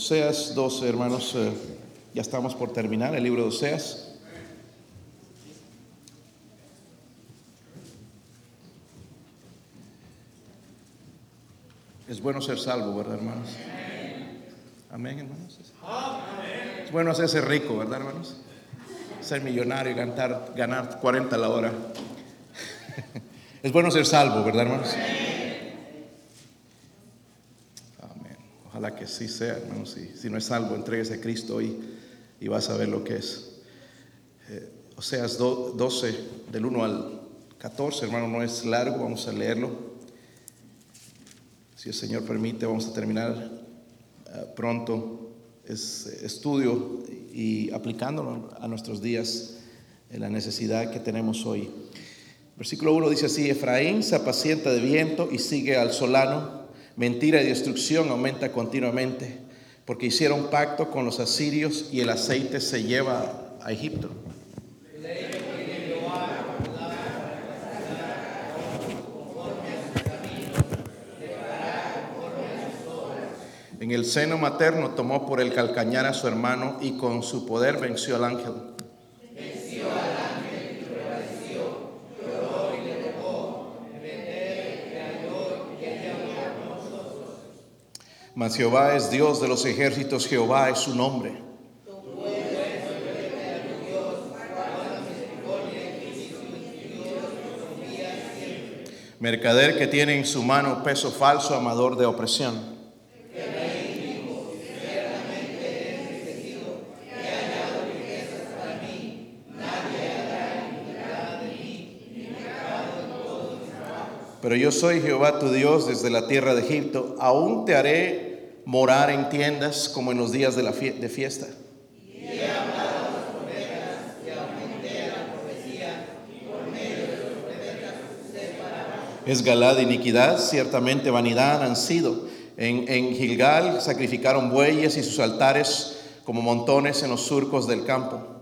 Oseas 12, hermanos, eh, ya estamos por terminar el libro de Oseas. Es bueno ser salvo, ¿verdad, hermanos? Amén, hermanos. Es bueno hacerse rico, ¿verdad, hermanos? Ser millonario y ganar, ganar 40 a la hora. Es bueno ser salvo, ¿verdad, hermanos? Ojalá que sí sea, hermanos. Si, no es salvo, entregues a Cristo hoy y vas a ver lo que es. Eh, Oseas 12, del 1 al 14, hermano, no es largo, vamos a leerlo. Si el Señor permite, vamos a terminar eh, pronto este estudio y aplicándolo a nuestros días en la necesidad que tenemos hoy. Versículo 1 dice así, Efraín se apacienta de viento y sigue al solano, mentira y destrucción aumenta continuamente, porque hicieron pacto con los asirios y el aceite se lleva a Egipto. En el seno materno tomó por el calcañar a su hermano y con su poder venció al ángel. Mas Jehová es Dios de los ejércitos, Jehová es su nombre. Mercader que tiene en su mano peso falso, amador de opresión. Pero yo soy Jehová tu Dios desde la tierra de Egipto. Aún te haré morar en tiendas como en los días de, la de fiesta. Es Galad iniquidad, ciertamente vanidad han sido. En, en Gilgal sacrificaron bueyes y sus altares como montones en los surcos del campo.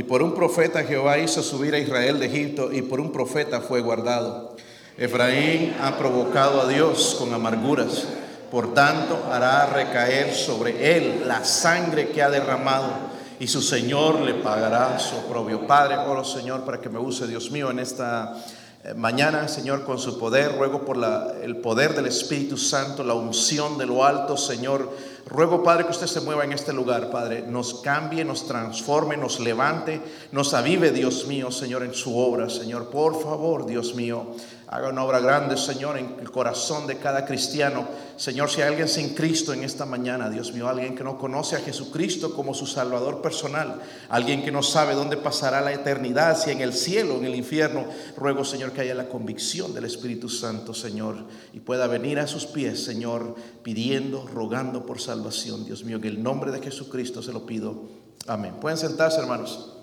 Y por un profeta Jehová hizo subir a Israel de Egipto y por un profeta fue guardado. Efraín ha provocado a Dios con amarguras. Por tanto, hará recaer sobre él la sangre que ha derramado y su Señor le pagará su propio Padre, oro Señor para que me use, Dios mío, en esta mañana, Señor, con su poder. Ruego por la, el poder del Espíritu Santo, la unción de lo alto, Señor Ruego, Padre, que usted se mueva en este lugar, Padre. Nos cambie, nos transforme, nos levante, nos avive, Dios mío, Señor, en su obra, Señor. Por favor, Dios mío, haga una obra grande, Señor, en el corazón de cada cristiano. Señor, si hay alguien sin Cristo en esta mañana, Dios mío, alguien que no conoce a Jesucristo como su Salvador personal, alguien que no sabe dónde pasará la eternidad, si en el cielo o en el infierno, ruego, Señor, que haya la convicción del Espíritu Santo, Señor, y pueda venir a sus pies, Señor, pidiendo, rogando por salvación Dios mío, en el nombre de Jesucristo se lo pido. Amén. Pueden sentarse, hermanos.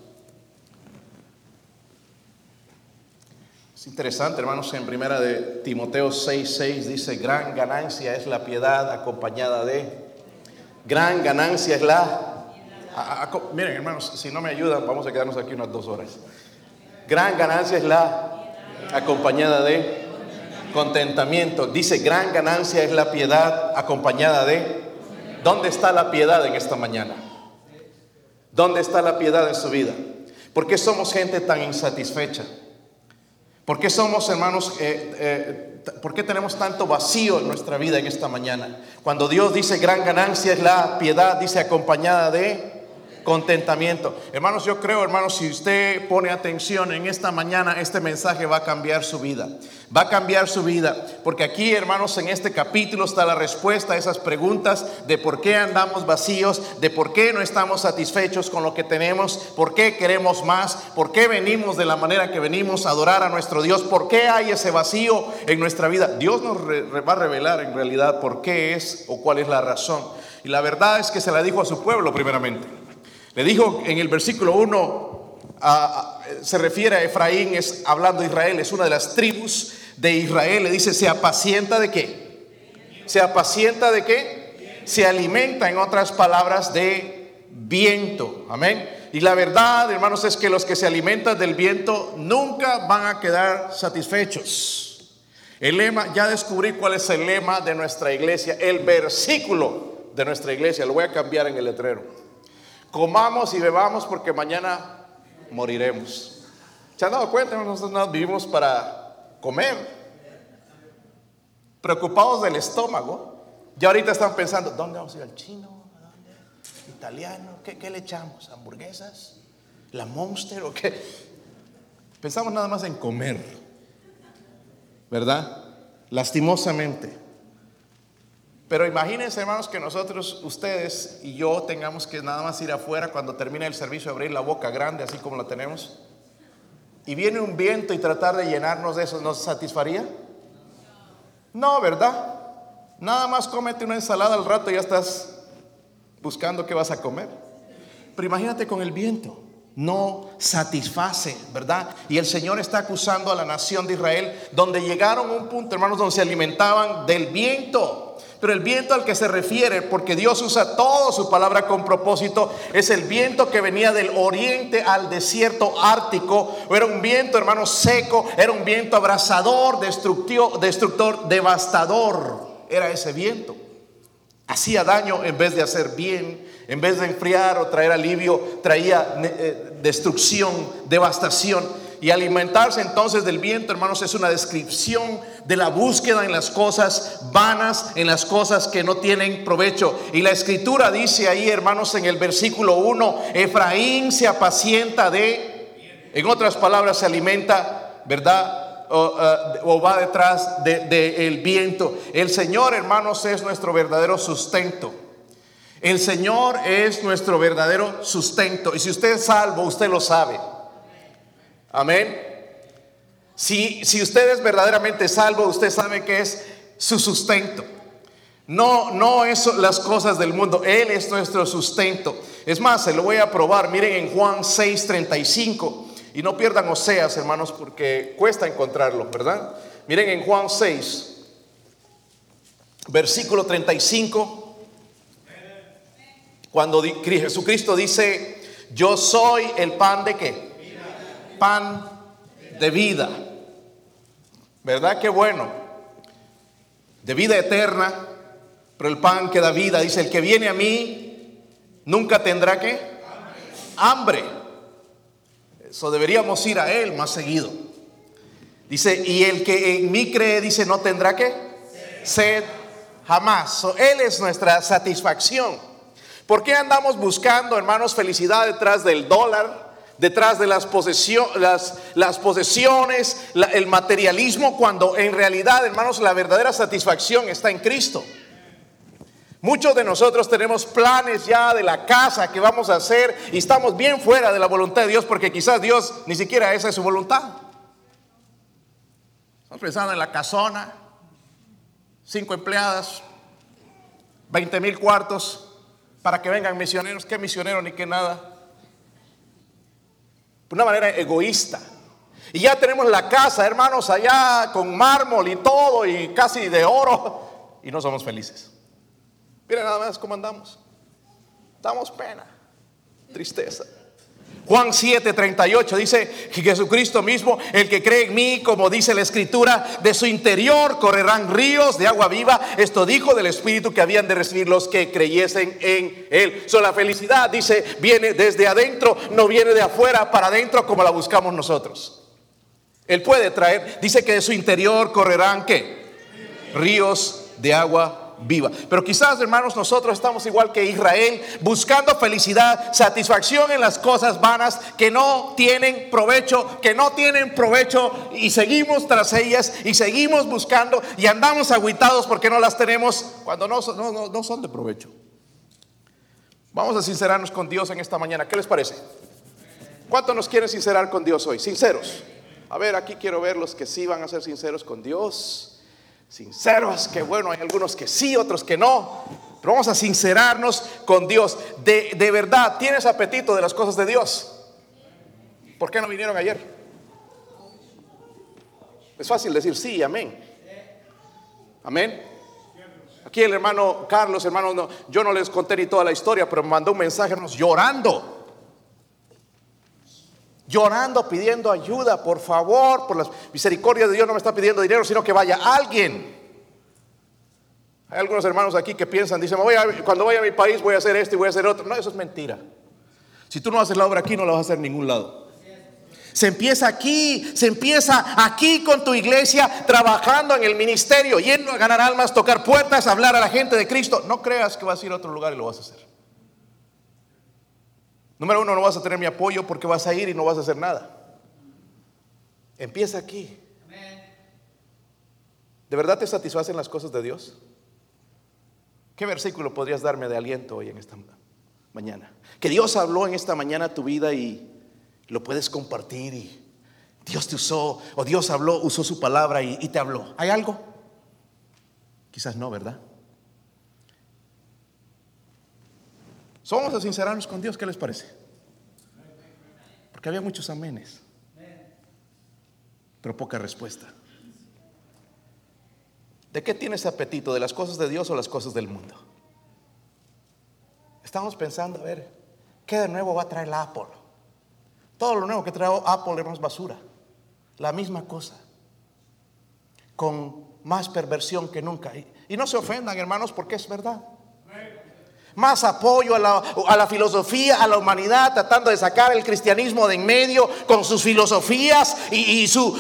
Es interesante, hermanos, en primera de Timoteo 6:6 dice, gran ganancia es la piedad acompañada de... Gran ganancia es la... miren, hermanos, si no me ayudan, vamos a quedarnos aquí unas dos horas. Gran ganancia es la acompañada de contentamiento. Dice, gran ganancia es la piedad acompañada de ¿Dónde está la piedad en esta mañana? ¿Dónde está la piedad en su vida? ¿Por qué somos gente tan insatisfecha? ¿Por qué somos hermanos, eh, eh, por qué tenemos tanto vacío en nuestra vida en esta mañana? Cuando Dios dice gran ganancia es la piedad, dice acompañada de contentamiento. Hermanos, yo creo, hermanos, si usted pone atención en esta mañana, este mensaje va a cambiar su vida. Va a cambiar su vida. Porque aquí, hermanos, en este capítulo está la respuesta a esas preguntas de por qué andamos vacíos, de por qué no estamos satisfechos con lo que tenemos, por qué queremos más, por qué venimos de la manera que venimos a adorar a nuestro Dios, por qué hay ese vacío en nuestra vida. Dios nos va a revelar en realidad por qué es o cuál es la razón. Y la verdad es que se la dijo a su pueblo primeramente. Le dijo en el versículo 1, se refiere a Efraín, es hablando de Israel, es una de las tribus de Israel. Le dice, ¿se apacienta de qué? ¿Se apacienta de qué? Se alimenta, en otras palabras, de viento. Amén. Y la verdad, hermanos, es que los que se alimentan del viento nunca van a quedar satisfechos. El lema, ya descubrí cuál es el lema de nuestra iglesia, el versículo de nuestra iglesia, lo voy a cambiar en el letrero. Comamos y bebamos porque mañana moriremos. ¿Se han dado cuenta? Nosotros no vivimos para comer, preocupados del estómago. Ya ahorita están pensando, ¿dónde vamos a ir al chino? italiano, ¿qué, le echamos? ¿Hamburguesas? ¿La Monster o qué? Pensamos nada más en comer, ¿verdad? Lastimosamente. Pero imagínense, hermanos, que nosotros, ustedes y yo tengamos que nada más ir afuera cuando termine el servicio, abrir la boca grande, así como la tenemos. Y viene un viento y tratar de llenarnos de eso, ¿nos satisfaría? No, ¿verdad? Nada más cómete una ensalada al rato y ya estás buscando qué vas a comer. Pero imagínate con el viento, no satisface, ¿verdad? Y el Señor está acusando a la nación de Israel, donde llegaron a un punto, hermanos, donde se alimentaban del viento. Pero el viento al que se refiere, porque Dios usa toda su palabra con propósito, es el viento que venía del oriente al desierto ártico. Era un viento, hermano, seco, era un viento abrasador, destructor, devastador. Era ese viento. Hacía daño en vez de hacer bien, en vez de enfriar o traer alivio, traía eh, destrucción, devastación. Y alimentarse entonces del viento, hermanos, es una descripción de la búsqueda en las cosas vanas, en las cosas que no tienen provecho. Y la escritura dice ahí, hermanos, en el versículo 1, Efraín se apacienta de, en otras palabras, se alimenta, ¿verdad? Eh, o, va detrás del de, viento. El Señor, hermanos, es nuestro verdadero sustento. El Señor es nuestro verdadero sustento. Y si usted es salvo, usted lo sabe. Amén. Si, si usted es verdaderamente salvo, usted sabe que es su sustento. No, no es las cosas del mundo. Él es nuestro sustento. Es más, se lo voy a probar. Miren en Juan 6:35. Y no pierdan Oseas, hermanos, porque cuesta encontrarlo, ¿verdad? Miren en Juan 6, versículo 35, cuando Jesucristo dice, yo soy el pan de qué? Pan de vida. ¿Verdad? Qué bueno. De vida eterna, pero el pan que da vida, dice, el que viene a mí nunca tendrá que hambre. Eso deberíamos ir a Él más seguido. Dice, y el que en mí cree, dice, no tendrá que sed jamás. él es nuestra satisfacción. ¿Por qué andamos buscando, hermanos, felicidad detrás del dólar? Detrás de las, las, las posesiones, el materialismo, cuando en realidad, hermanos, la verdadera satisfacción está en Cristo. Muchos de nosotros tenemos planes ya de la casa que vamos a hacer y estamos bien fuera de la voluntad de Dios porque quizás Dios ni siquiera esa es su voluntad. Estamos pensando en la casona, cinco empleadas, 20 mil cuartos para que vengan misioneros. ¿Qué misionero ni qué nada? De una manera egoísta. Y ya tenemos la casa, hermanos, allá con mármol y todo y casi de oro y no somos felices. Mira nada más cómo andamos. Damos pena, tristeza. Juan 7, 38 dice que Jesucristo mismo, el que cree en mí, como dice la escritura, de su interior correrán ríos de agua viva. Esto dijo del Espíritu que habían de recibir los que creyesen en Él. So, la felicidad, dice, viene desde adentro, no viene de afuera para adentro como la buscamos nosotros. Él puede traer, dice que de su interior correrán qué? Ríos de agua viva. Pero quizás, hermanos, nosotros estamos igual que Israel, buscando felicidad, satisfacción en las cosas vanas que no tienen provecho, que no tienen provecho y seguimos tras ellas y seguimos buscando y andamos aguitados porque no las tenemos cuando no son de provecho. Vamos a sincerarnos con Dios en esta mañana. ¿Qué les parece? ¿Cuánto nos quieren sincerar con Dios hoy? Sinceros. A ver, aquí quiero ver los que sí van a ser sinceros con Dios sinceros, que bueno, hay algunos que sí, otros que no. Pero vamos a sincerarnos con Dios. De, de verdad, ¿tienes apetito de las cosas de Dios? ¿Por qué no vinieron ayer? Es fácil decir sí, amén. Amén. Aquí el hermano Carlos, hermano, no, yo no les conté ni toda la historia, pero me mandó un mensaje llorando. Llorando, pidiendo ayuda, por favor, por las misericordias de Dios no me está pidiendo dinero, sino que vaya alguien. Hay algunos hermanos aquí que piensan, dicen, voy cuando vaya a mi país voy a hacer esto y voy a hacer otro. No, eso es mentira. Si tú no haces la obra aquí, no la vas a hacer en ningún lado. Se empieza aquí, se empieza aquí con tu iglesia, trabajando en el ministerio, yendo a ganar almas, tocar puertas, hablar a la gente de Cristo. No creas que vas a ir a otro lugar y lo vas a hacer. Número uno, no vas a tener mi apoyo porque vas a ir y no vas a hacer nada. Empieza aquí. ¿De verdad te satisfacen las cosas de Dios? ¿Qué versículo podrías darme de aliento hoy en esta mañana? Que Dios habló en esta mañana tu vida y lo puedes compartir y Dios te usó o Dios habló, usó su palabra y, y te habló. ¿Hay algo? Quizás no, ¿verdad? Somos a sincerarnos con Dios, ¿qué les parece? Porque había muchos amenes, pero poca respuesta. ¿De qué tienes apetito? ¿De las cosas de Dios o las cosas del mundo? Estamos pensando, a ver, ¿qué de nuevo va a traer la Apple? Todo lo nuevo que trae Apple más basura. La misma cosa. Con más perversión que nunca. Y no se ofendan, hermanos, porque es verdad más apoyo a la, filosofía, a la humanidad, tratando de sacar el cristianismo de en medio con sus filosofías y, su,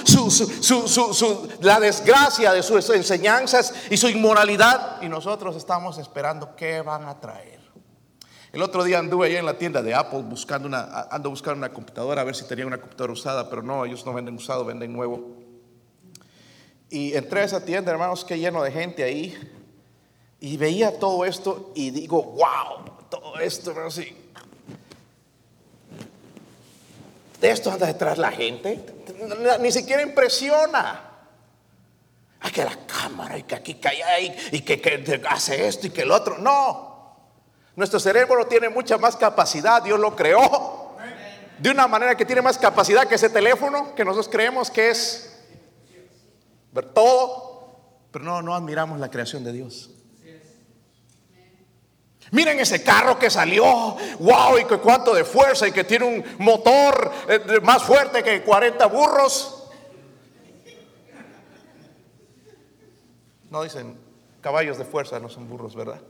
la desgracia de sus enseñanzas y su inmoralidad. Y nosotros estamos esperando qué van a traer. El otro día anduve allá en la tienda de Apple buscando una, ando buscando una computadora a ver si tenía una computadora usada, pero no, ellos no venden usado, venden nuevo. Y entré a esa tienda, hermanos, que lleno de gente ahí. Y veía todo esto y digo, wow, todo esto, así. De esto anda detrás la gente. Ni siquiera impresiona. Hay que la cámara y que aquí cae y, que, que hace esto y que el otro. No. Nuestro cerebro tiene mucha más capacidad. Dios lo creó de una manera que tiene más capacidad que ese teléfono que nosotros creemos que es todo. Pero no, no admiramos la creación de Dios. Miren ese carro que salió, wow, y que cuánto de fuerza y que tiene un motor eh, más fuerte que 40 burros. No dicen caballos de fuerza, no son burros, ¿verdad?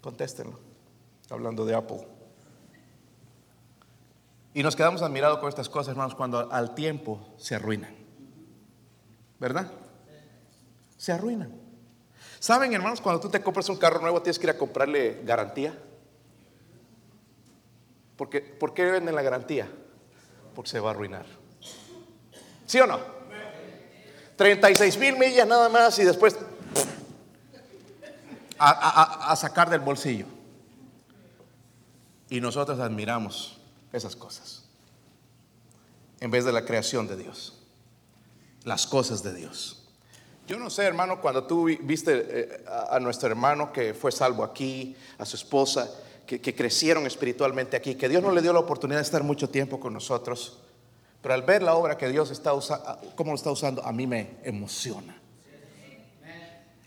Contéstenlo, hablando de Apple. Y nos quedamos admirados con estas cosas, hermanos, cuando al tiempo se arruinan. ¿Verdad? Se arruinan. ¿Saben, hermanos, cuando tú te compras un carro nuevo tienes que ir a comprarle garantía? Porque, ¿Por qué venden la garantía? Porque se va a arruinar. ¿Sí o no? 36 mil millas nada más y después a, a sacar del bolsillo. Y nosotros admiramos esas cosas. En vez de la creación de Dios. Las cosas de Dios. Yo no sé, hermano, cuando tú viste eh, a nuestro hermano que fue salvo aquí, a su esposa, que, crecieron espiritualmente aquí, que Dios no le dio la oportunidad de estar mucho tiempo con nosotros, pero al ver la obra que Dios está usando, cómo lo está usando, a mí me emociona.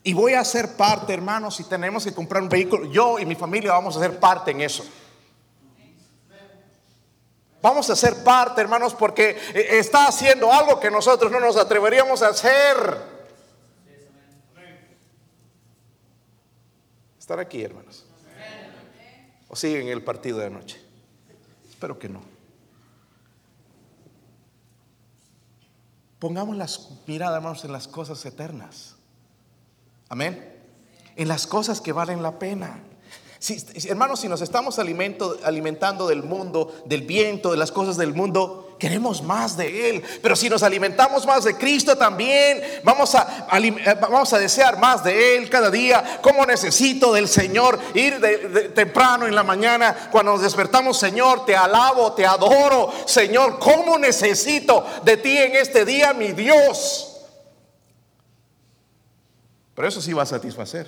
Y voy a ser parte, hermano, si tenemos que comprar un vehículo, yo y mi familia vamos a ser parte en eso. Vamos a ser parte, hermanos, porque eh, está haciendo algo que nosotros no nos atreveríamos a hacer. ¿Están aquí, hermanos? ¿O siguen el partido de anoche? Espero que no. Pongamos las miradas, hermanos, en las cosas eternas. Amén. En las cosas que valen la pena. Si, hermanos, si nos estamos alimentando del mundo, del viento, de las cosas del mundo, queremos más de Él. Pero si nos alimentamos más de Cristo también, vamos a, eh, vamos a desear más de Él cada día. Como necesito del Señor ir temprano en la mañana cuando nos despertamos, Señor, te alabo, te adoro, Señor. ¿Cómo necesito de ti en este día, mi Dios? Pero eso sí va a satisfacer.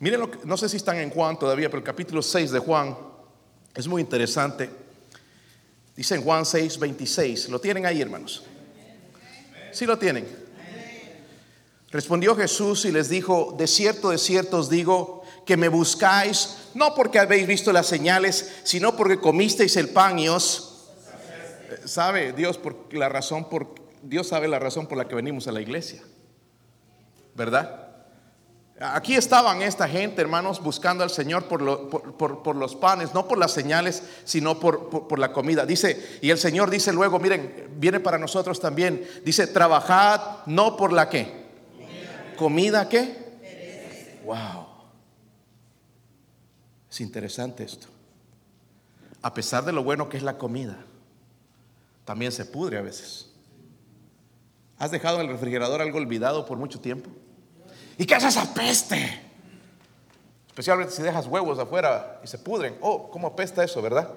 Miren, lo que, no sé si están en Juan todavía, pero el capítulo 6 de Juan es muy interesante. Dice en Juan 6, 26. ¿Lo tienen ahí, hermanos? Sí lo tienen. Respondió Jesús y les dijo, de cierto, de cierto os digo, que me buscáis, no porque habéis visto las señales, sino porque comisteis el pan y os... ¿Sabe Dios por la razón por Dios sabe la razón por la que venimos a la iglesia? ¿Verdad? Aquí estaban esta gente, hermanos, buscando al Señor por, los panes, no por las señales, sino por, la comida. Dice, y el Señor dice luego, miren, viene para nosotros también, dice, trabajad no por la qué. ¿Comida qué? Wow. Es interesante esto. A pesar de lo bueno que es la comida, también se pudre a veces. ¿Has dejado en el refrigerador algo olvidado por mucho tiempo? ¿Y qué es esa peste? Especialmente si dejas huevos afuera y se pudren. Oh, ¿cómo apesta eso, verdad?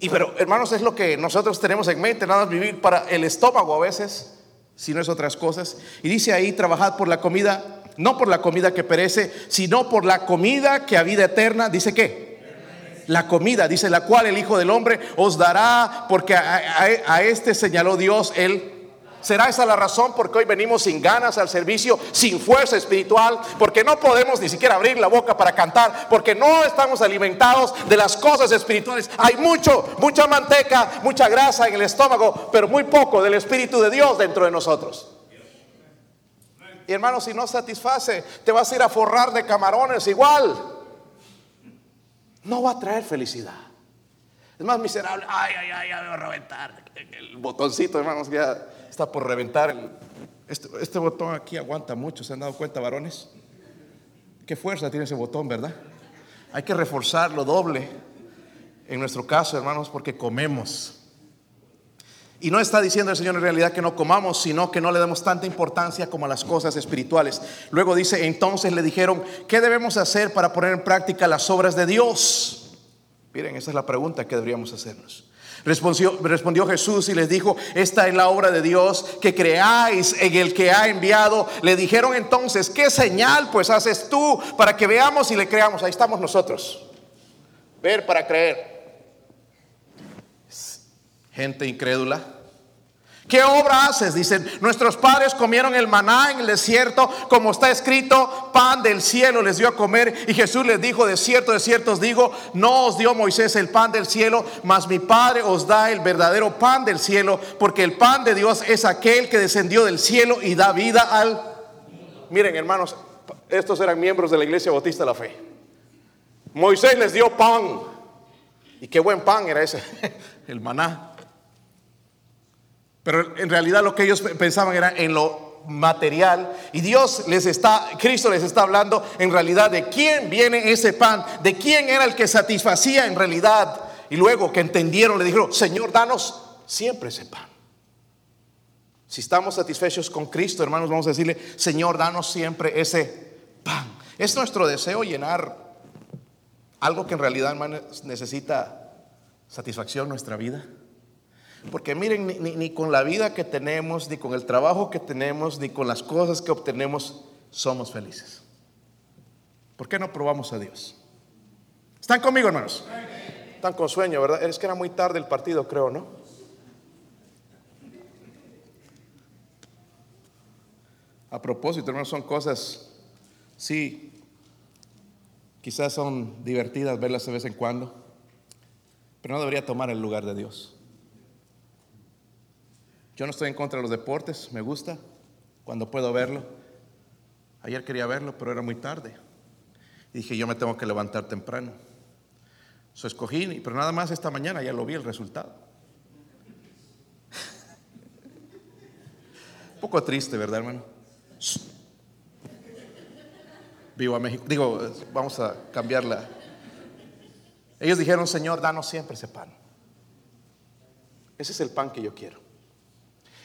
Y pero, hermanos, es lo que nosotros tenemos en mente, nada más vivir para el estómago a veces, si no es otras cosas. Y dice ahí, trabajad por la comida, no por la comida que perece, sino por la comida que a vida eterna, dice qué? La comida, dice la cual el Hijo del Hombre os dará, porque a, a este señaló Dios el ¿Será esa la razón por qué hoy venimos sin ganas al servicio, sin fuerza espiritual? Porque no podemos ni siquiera abrir la boca para cantar, porque no estamos alimentados de las cosas espirituales. Hay mucho, mucha manteca, mucha grasa en el estómago, pero muy poco del Espíritu de Dios dentro de nosotros. Y hermano, si no satisface, te vas a ir a forrar de camarones igual. No va a traer felicidad. Es más miserable. Ay, ay, ay, ya voy a reventar. El botoncito, hermanos, ya está por reventar. Este, este, botón aquí aguanta mucho, ¿se han dado cuenta, varones? Qué fuerza tiene ese botón, ¿verdad? Hay que reforzarlo doble. En nuestro caso, hermanos, porque comemos. Y no está diciendo el Señor en realidad que no comamos, sino que no le demos tanta importancia como a las cosas espirituales. Luego dice, entonces le dijeron, ¿qué debemos hacer para poner en práctica las obras de Dios? Miren, esa es la pregunta que deberíamos hacernos. Respondió, Jesús y les dijo, esta es la obra de Dios, que creáis en el que ha enviado. Le dijeron entonces, ¿qué señal pues haces tú para que veamos y le creamos? Ahí estamos nosotros. Ver para creer. Gente incrédula ¿Qué obra haces? Dicen, nuestros padres comieron el maná en el desierto, como está escrito, pan del cielo les dio a comer. Y Jesús les dijo, de cierto, de cierto os digo, no os dio Moisés el pan del cielo, mas mi Padre os da el verdadero pan del cielo, porque el pan de Dios es aquel que descendió del cielo y da vida al... Miren, hermanos, estos eran miembros de la iglesia bautista de la fe. Moisés les dio pan. Y qué buen pan era ese, el maná. Pero en realidad lo que ellos pensaban era en lo material y Dios les está, Cristo les está hablando en realidad de quién viene ese pan, de quién era el que satisfacía en realidad. Y luego que entendieron le dijeron, Señor, danos siempre ese pan. Si estamos satisfechos con Cristo, hermanos, vamos a decirle, Señor, danos siempre ese pan. Es nuestro deseo llenar algo que en realidad, hermanos, necesita satisfacción en nuestra vida. Porque miren, ni, con la vida que tenemos, ni con el trabajo que tenemos, ni con las cosas que obtenemos, somos felices. ¿Por qué no probamos a Dios? ¿Están conmigo, hermanos? Están con sueño, ¿verdad? Es que era muy tarde el partido, creo, ¿no? A propósito, hermanos, son cosas, sí, quizás son divertidas verlas de vez en cuando, pero no debería tomar el lugar de Dios. Yo no estoy en contra de los deportes, me gusta cuando puedo verlo. Ayer quería verlo, pero era muy tarde. Y dije, yo me tengo que levantar temprano. So escogí, pero nada más esta mañana ya lo vi el resultado. Un poco triste, ¿verdad, hermano? Vivo a México. Digo, vamos a cambiarla. Ellos dijeron, Señor, danos siempre ese pan. Ese es el pan que yo quiero.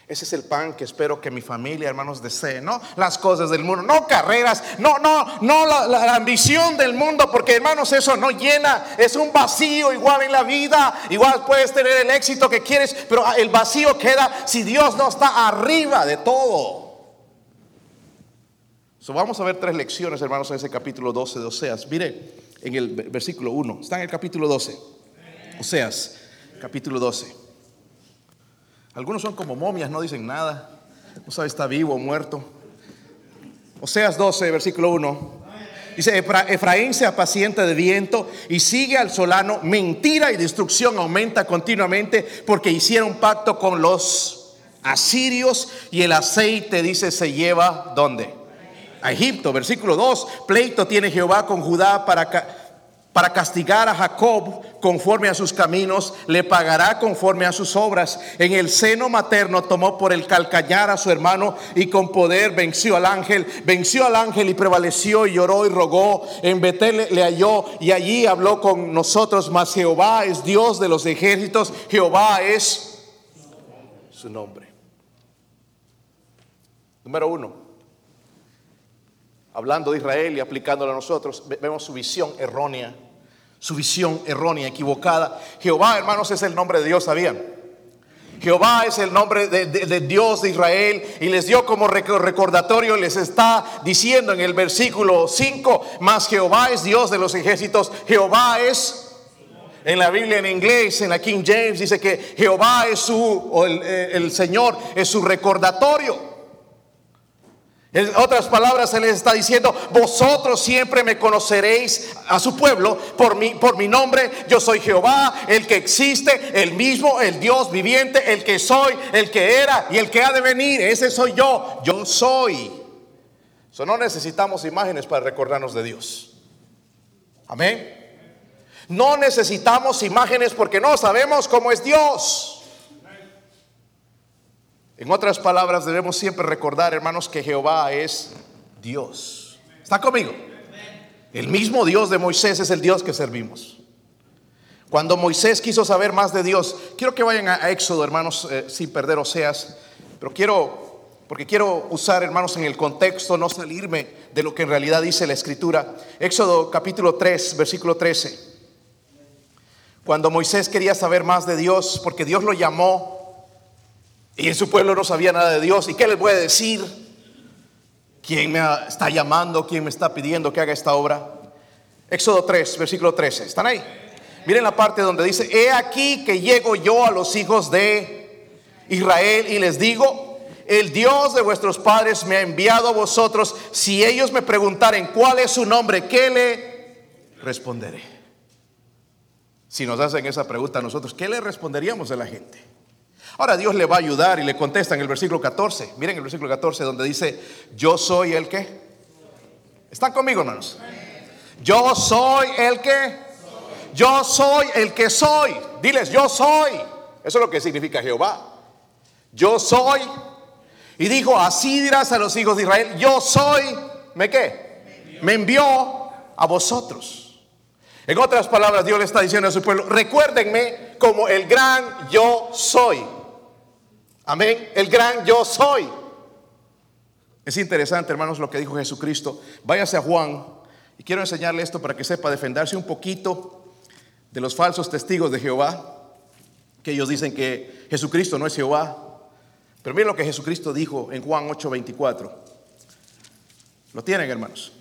Ese es el pan que espero que mi familia, hermanos, desee. No las cosas del mundo, no carreras, no, no, no la, ambición del mundo, porque hermanos, eso no llena. Es un vacío igual en la vida. Igual puedes tener el éxito que quieres, pero el vacío queda si Dios no está arriba de todo. So, vamos a ver tres lecciones, hermanos, en ese capítulo 12 de Oseas. Mire en el versículo 1. Está en el capítulo 12. Oseas, capítulo 12. Algunos son como momias, no dicen nada. No sabe está vivo o muerto. Oseas 12, versículo 1. Dice, Efraín se apacienta de viento y sigue al solano. Mentira y destrucción aumenta continuamente porque hicieron pacto con los asirios y el aceite, dice, se lleva ¿dónde? A Egipto. Versículo 2, pleito tiene Jehová con Judá para para castigar a Jacob conforme a sus caminos, le pagará conforme a sus obras. En el seno materno tomó por el calcañar a su hermano y con poder venció al ángel. Venció al ángel y prevaleció y lloró y rogó. En Betel le halló y allí habló con nosotros. Mas Jehová es Dios de los ejércitos. Jehová es su nombre. Número uno hablando de Israel y aplicándolo a nosotros, vemos su visión errónea, su visión errónea, equivocada. Jehová, hermanos, es el nombre de Dios, ¿sabían? Jehová es el nombre de, Dios de Israel y les dio como recordatorio, les está diciendo en el versículo 5, más Jehová es Dios de los ejércitos, Jehová es... En la Biblia en inglés, en la King James, dice que Jehová es su, o el, el Señor es su recordatorio. En otras palabras, Él les está diciendo, vosotros siempre me conoceréis a su pueblo por mi, por mi nombre. Yo soy Jehová, el que existe, el mismo, el Dios viviente, el que soy, el que era y el que ha de venir. Ese soy yo, yo soy. So, no necesitamos imágenes para recordarnos de Dios. Amén. No necesitamos imágenes porque no sabemos cómo es Dios. En otras palabras, debemos siempre recordar, hermanos, que Jehová es Dios. ¿Está conmigo? El mismo Dios de Moisés es el Dios que servimos. Cuando Moisés quiso saber más de Dios, quiero que vayan a Éxodo, hermanos, eh, sin perder Oseas, pero quiero, porque quiero usar, hermanos, en el contexto, no salirme de lo que en realidad dice la Escritura. Éxodo capítulo 3, versículo 13. Cuando Moisés quería saber más de Dios, porque Dios lo llamó y en su pueblo no sabía nada de Dios. ¿Y qué les voy a decir? ¿Quién me está llamando? ¿Quién me está pidiendo que haga esta obra? Éxodo 3, versículo 13. ¿Están ahí? Miren la parte donde dice, he aquí que llego yo a los hijos de Israel y les digo, el Dios de vuestros padres me ha enviado a vosotros. Si ellos me preguntaren cuál es su nombre, ¿qué le responderé? Si nos hacen esa pregunta a nosotros, ¿qué le responderíamos a la gente? Ahora Dios le va a ayudar y le contesta en el versículo 14. Miren el versículo 14 donde dice, yo soy el que. ¿Están conmigo, hermanos? Yo soy el que. Yo soy el que soy. Diles, yo soy. Eso es lo que significa Jehová. Yo soy. Y dijo, así dirás a los hijos de Israel, yo soy, ¿me qué? Me envió a vosotros. En otras palabras, Dios le está diciendo a su pueblo, recuérdenme como el gran yo soy. Amén. El gran yo soy. Es interesante, hermanos, lo que dijo Jesucristo. Váyase a Juan y quiero enseñarle esto para que sepa defenderse un poquito de los falsos testigos de Jehová, que ellos dicen que Jesucristo no es Jehová. Pero miren lo que Jesucristo dijo en Juan 8:24. ¿Lo tienen, hermanos?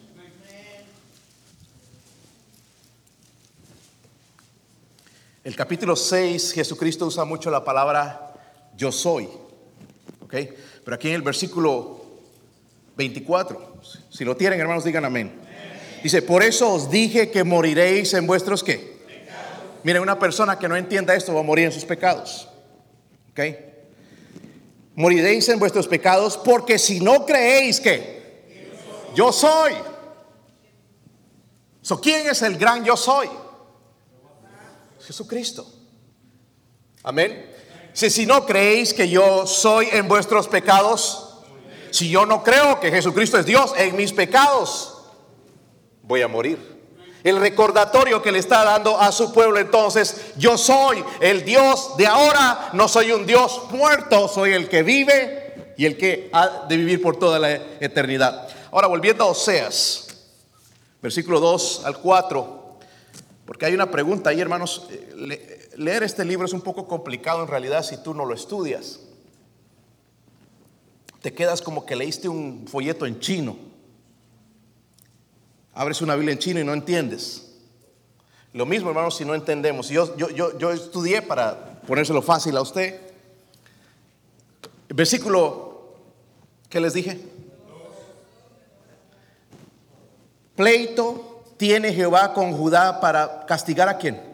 El capítulo 6, Jesucristo usa mucho la palabra yo soy. ¿Ok? Pero aquí en el versículo 24, si lo tienen hermanos, digan amén. Dice, por eso os dije que moriréis en vuestros qué. Miren, una persona que no entienda esto va a morir en sus pecados. ¿Ok? Moriréis en vuestros pecados porque si no creéis que yo soy. So, ¿Quién es el gran yo soy? Jesucristo. Amén. Si, no creéis que yo soy en vuestros pecados, si yo no creo que Jesucristo es Dios en mis pecados, voy a morir. El recordatorio que le está dando a su pueblo entonces, yo soy el Dios de ahora, no soy un Dios muerto, soy el que vive y el que ha de vivir por toda la eternidad. Ahora volviendo a Oseas, versículo 2 al 4, porque hay una pregunta ahí hermanos, eh, leer este libro es un poco complicado en realidad si tú no lo estudias. Te quedas como que leíste un folleto en chino. Abres una Biblia en chino y no entiendes. Lo mismo, hermanos, si no entendemos. Yo, yo, yo, yo estudié para ponérselo fácil a usted. versículo, ¿qué les dije? pleito tiene Jehová con Judá para castigar a quién?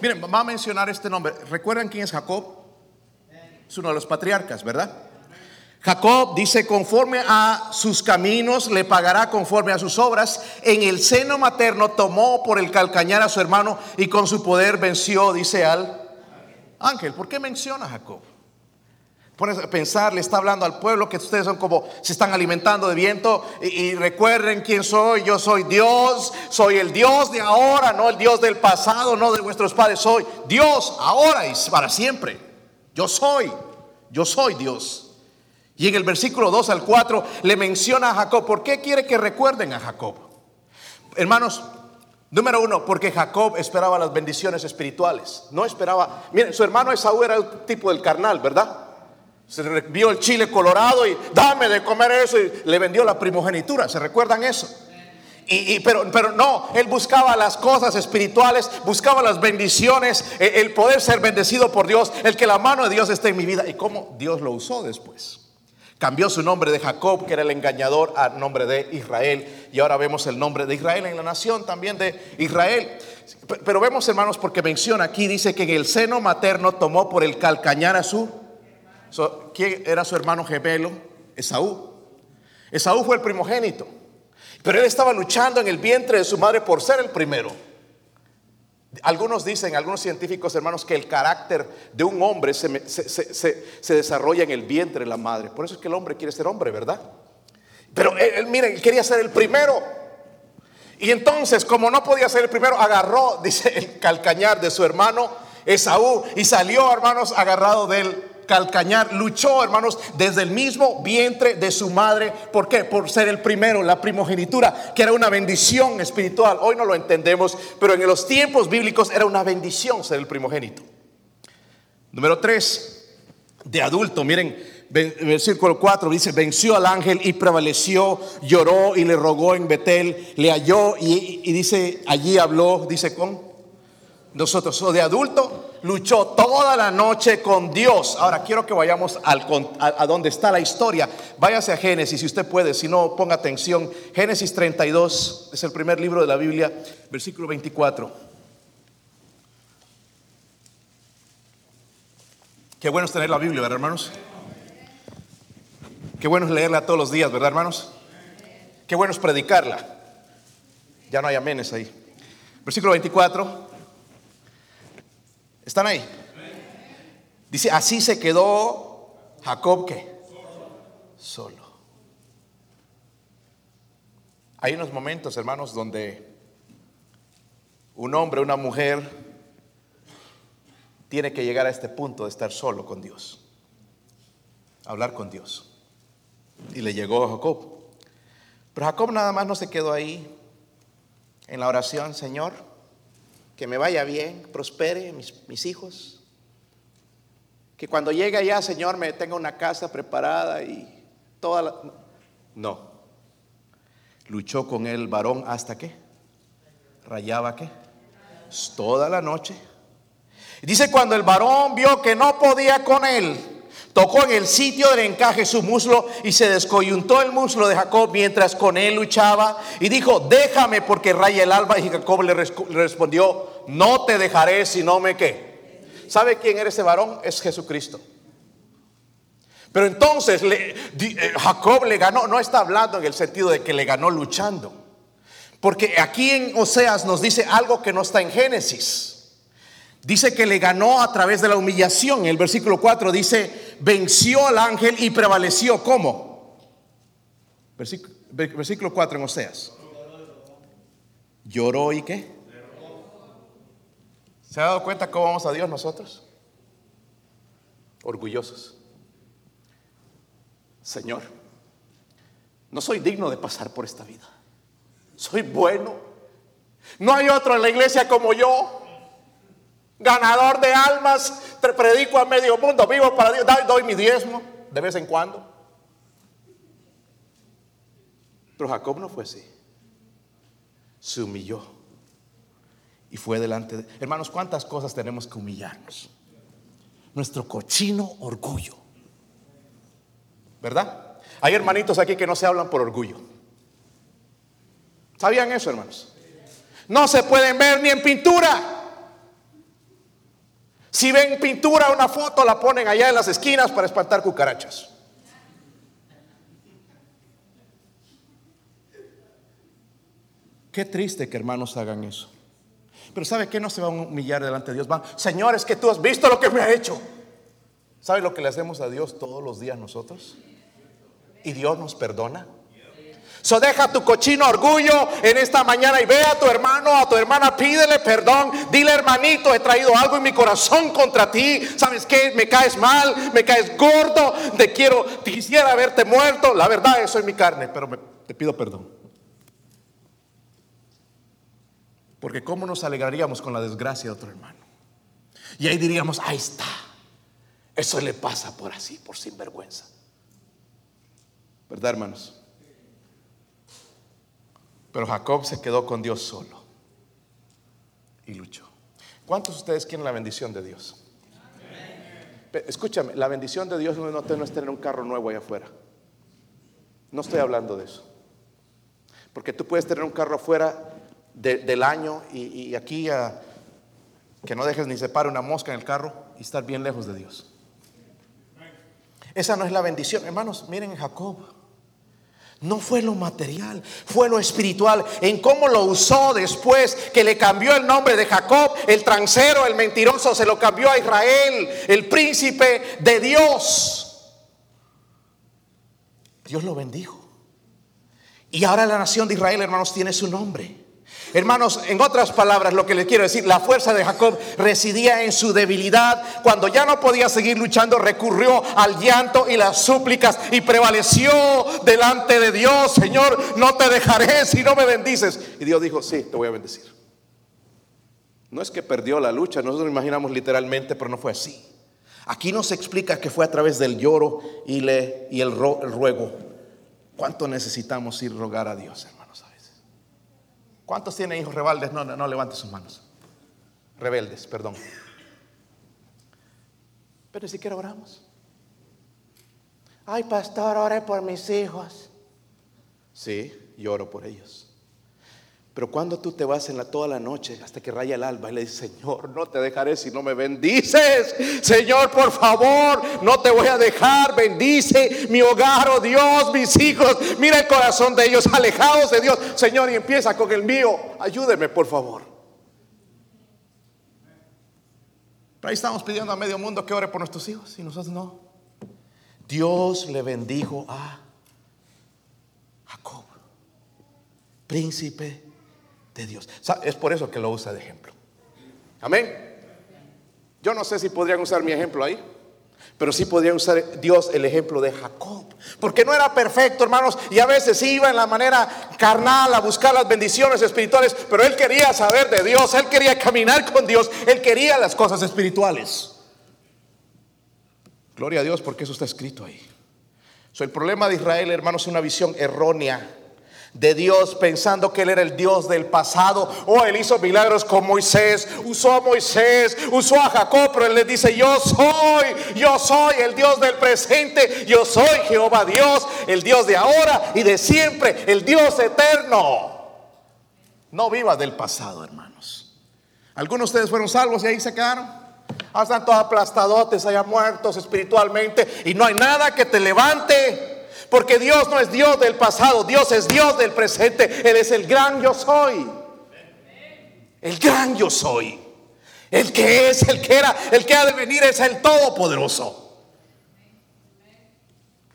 Miren, vamos a mencionar este nombre. ¿Recuerdan quién es Jacob? Es uno de los patriarcas, ¿verdad? Jacob dice, conforme a sus caminos le pagará conforme a sus obras. En el seno materno tomó por el calcañar a su hermano y con su poder venció, dice al ángel. ¿Por qué menciona a Jacob? Pones a pensar, le está hablando al pueblo que ustedes son como se están alimentando de viento y, recuerden quién soy, yo soy Dios, soy el Dios de ahora, no el Dios del pasado, no de vuestros padres, soy Dios ahora y para siempre. Yo soy, yo soy Dios. Y en el versículo 2 al 4 le menciona a Jacob. ¿Por qué quiere que recuerden a Jacob? Hermanos, número uno, porque Jacob esperaba las bendiciones espirituales. No esperaba. Miren, su hermano Esaú era el tipo del carnal, ¿verdad? Se vio el chile colorado y dame de comer eso y le vendió la primogenitura. ¿Se recuerdan eso? Y, pero, pero no, él buscaba las cosas espirituales, buscaba las bendiciones, el, el poder ser bendecido por Dios, el que la mano de Dios esté en mi vida y cómo Dios lo usó después. Cambió su nombre de Jacob, que era el engañador, a nombre de Israel. Y ahora vemos el nombre de Israel en la nación también de Israel. Pero vemos, hermanos, porque menciona aquí, dice que en el seno materno tomó por el calcañar a su... ¿Quién era su hermano gemelo? Esaú. Esaú fue el primogénito. Pero él estaba luchando en el vientre de su madre por ser el primero. Algunos dicen, algunos científicos hermanos, que el carácter de un hombre se, desarrolla en el vientre de la madre. Por eso es que el hombre quiere ser hombre, ¿verdad? Pero él, él, él quería ser el primero. Y entonces, como no podía ser el primero, agarró, dice, el calcañar de su hermano Esaú y salió, hermanos, agarrado del calcañar. Luchó, hermanos, desde el mismo vientre de su madre. ¿Por qué? Por ser el primero, la primogenitura, que era una bendición espiritual. Hoy no lo entendemos, pero en los tiempos bíblicos era una bendición ser el primogénito. Número 3, de adulto, miren, versículo 4 dice, venció al ángel y prevaleció, lloró y le rogó en Betel, le halló y, y dice, allí habló, dice con nosotros, o de adulto, luchó toda la noche con Dios. Ahora quiero que vayamos al, a, a, donde está la historia. Váyase a Génesis si usted puede, si no ponga atención. Génesis 32 es el primer libro de la Biblia, versículo 24. Qué bueno es tener la Biblia, ¿verdad, hermanos? Qué bueno es leerla todos los días, ¿verdad, hermanos? Qué bueno es predicarla. Ya no hay amenes ahí. Versículo 24. ¿Están ahí? Dice, así se quedó Jacob que solo. Hay unos momentos, hermanos, donde un hombre, una mujer tiene que llegar a este punto de estar solo con Dios, hablar con Dios. Y le llegó a Jacob. Pero Jacob nada más no se quedó ahí en la oración, Señor, que me vaya bien, prospere mis, mis hijos. Que cuando llegue allá, Señor, me tenga una casa preparada y toda la... No. Luchó con el varón hasta qué? Rayaba qué? Toda la noche. Dice cuando el varón vio que no podía con él, tocó en el sitio del encaje su muslo y se descoyuntó el muslo de Jacob mientras con él luchaba y dijo, déjame porque raya el alba y Jacob le respondió, no te dejaré si no me qué. ¿Sabe quién era ese varón? Es Jesucristo. Pero entonces le, Jacob le ganó, no está hablando en el sentido de que le ganó luchando. Porque aquí en Oseas nos dice algo que no está en Génesis. Dice que le ganó a través de la humillación. El versículo 4 dice, venció al ángel y prevaleció. ¿Cómo? Versículo, versículo 4 en Oseas. Lloró y qué? ¿Se ha dado cuenta cómo vamos a Dios nosotros? Orgullosos. Señor, no soy digno de pasar por esta vida. Soy bueno. No hay otro en la iglesia como yo. Ganador de almas, te predico a medio mundo, vivo para Dios, doy mi diezmo de vez en cuando. Pero Jacob no fue así. Se humilló y fue delante de... Hermanos, ¿cuántas cosas tenemos que humillarnos? Nuestro cochino orgullo. ¿Verdad? Hay hermanitos aquí que no se hablan por orgullo. ¿Sabían eso, hermanos? No se pueden ver ni en pintura. Si ven pintura, una foto, la ponen allá en las esquinas para espantar cucarachas. Qué triste que hermanos hagan eso. Pero ¿sabe qué? No se va a humillar delante de Dios. Va, Señor, es que tú has visto lo que me ha hecho. ¿Sabe lo que le hacemos a Dios todos los días nosotros? Y Dios nos perdona. So deja tu cochino orgullo en esta mañana y ve a tu hermano, a tu hermana, pídele perdón. Dile, hermanito, he traído algo en mi corazón contra ti. ¿Sabes qué? Me caes mal, me caes gordo, te quiero, quisiera verte muerto. La verdad, eso es mi carne, pero te pido perdón. Porque ¿cómo nos alegraríamos con la desgracia de otro hermano? Y ahí diríamos, ahí está. Eso le pasa por así, por sinvergüenza. ¿Verdad, hermanos? Pero Jacob se quedó con Dios solo y luchó. ¿Cuántos de ustedes quieren la bendición de Dios? Escúchame, la bendición de Dios no es tener un carro nuevo allá afuera. No estoy hablando de eso. Porque tú puedes tener un carro afuera del año y, aquí que no dejes ni se pare una mosca en el carro y estar bien lejos de Dios. Esa no es la bendición. Hermanos, miren Jacob. No fue lo material, fue lo espiritual, en cómo lo usó después, que le cambió el nombre de Jacob, el transero, el mentiroso, se lo cambió a Israel, el príncipe de Dios. Dios lo bendijo. Y ahora la nación de Israel, hermanos, tiene su nombre. Hermanos, en otras palabras, lo que les quiero decir, la fuerza de Jacob residía en su debilidad. Cuando ya no podía seguir luchando, recurrió al llanto y las súplicas y prevaleció delante de Dios. Señor, no te dejaré si no me bendices. Y Dios dijo, sí, te voy a bendecir. No es que perdió la lucha, nosotros lo imaginamos literalmente, pero no fue así. Aquí nos explica que fue a través del lloro y, el, el ruego. ¿Cuánto necesitamos ir rogar a Dios, ¿Cuántos tienen hijos rebeldes? No, no, no levante sus manos. Rebeldes, perdón. Pero ni siquiera oramos. Ay, pastor, ore por mis hijos. Sí, lloro por ellos. Pero cuando tú te vas en la toda la noche hasta que raya el alba y le dices, Señor, no te dejaré si no me bendices. Señor, por favor, no te voy a dejar. Bendice mi hogar, oh Dios, mis hijos. Mira el corazón de ellos alejados de Dios. Señor, y empieza con el mío. Ayúdeme, por favor. Pero ahí estamos pidiendo a medio mundo que ore por nuestros hijos y nosotros no. Dios le bendijo a Jacob, príncipe de Dios. Es por eso que lo usa de ejemplo. Amén. Yo no sé si podrían usar mi ejemplo ahí, pero sí podrían usar Dios el ejemplo de Jacob. Porque no era perfecto, hermanos, y a veces iba en la manera carnal a buscar las bendiciones espirituales, pero él quería saber de Dios, él quería caminar con Dios, él quería las cosas espirituales. Gloria a Dios porque eso está escrito ahí. So, el problema de Israel, hermanos, es una visión errónea de Dios pensando que Él era el Dios del pasado. Oh, Él hizo milagros con Moisés, usó a Moisés, usó a Jacob, pero Él le dice, yo soy, yo soy el Dios del presente, yo soy Jehová Dios, el Dios de ahora y de siempre, el Dios eterno. No viva del pasado, hermanos. Algunos de ustedes fueron salvos y ahí se quedaron. Ah, están todos aplastadotes, allá muertos espiritualmente y no hay nada que te levante. Porque Dios no es Dios del pasado, Dios es Dios del presente. Él es el gran yo soy. El gran yo soy. El que es, el que era, el que ha de venir es el Todopoderoso.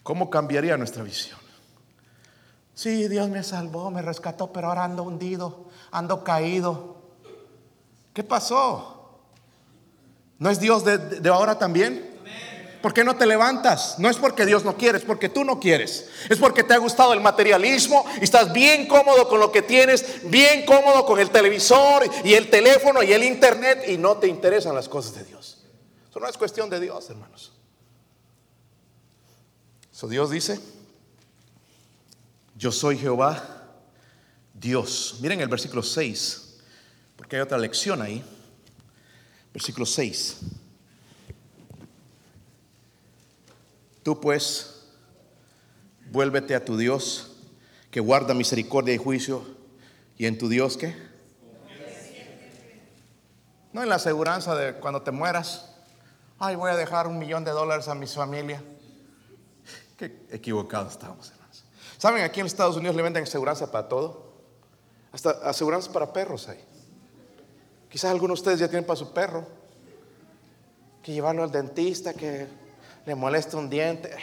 ¿Cómo cambiaría nuestra visión? Sí, Dios me salvó, me rescató, pero ahora ando hundido, ando caído. ¿Qué pasó? ¿No es Dios de, de ahora también? ¿Por qué no te levantas? No es porque Dios no quiere, es porque tú no quieres. Es porque te ha gustado el materialismo y estás bien cómodo con lo que tienes, bien cómodo con el televisor y el teléfono y el internet y no te interesan las cosas de Dios. Eso no es cuestión de Dios, hermanos. Eso Dios dice, yo soy Jehová, Dios. Miren el versículo 6, porque hay otra lección ahí. Versículo 6. Tú pues, vuélvete a tu Dios, que guarda misericordia y juicio, ¿Y en tu Dios qué? No en la aseguranza de cuando te mueras. Ay, voy a dejar un millón de dólares a mi familia. Qué equivocados estamos, hermanos. ¿Saben? Aquí en Estados Unidos le venden aseguranza para todo. Hasta aseguranza para perros hay. Quizás algunos de ustedes ya tienen para su perro. Que llevarlo al dentista, que le molesta un diente.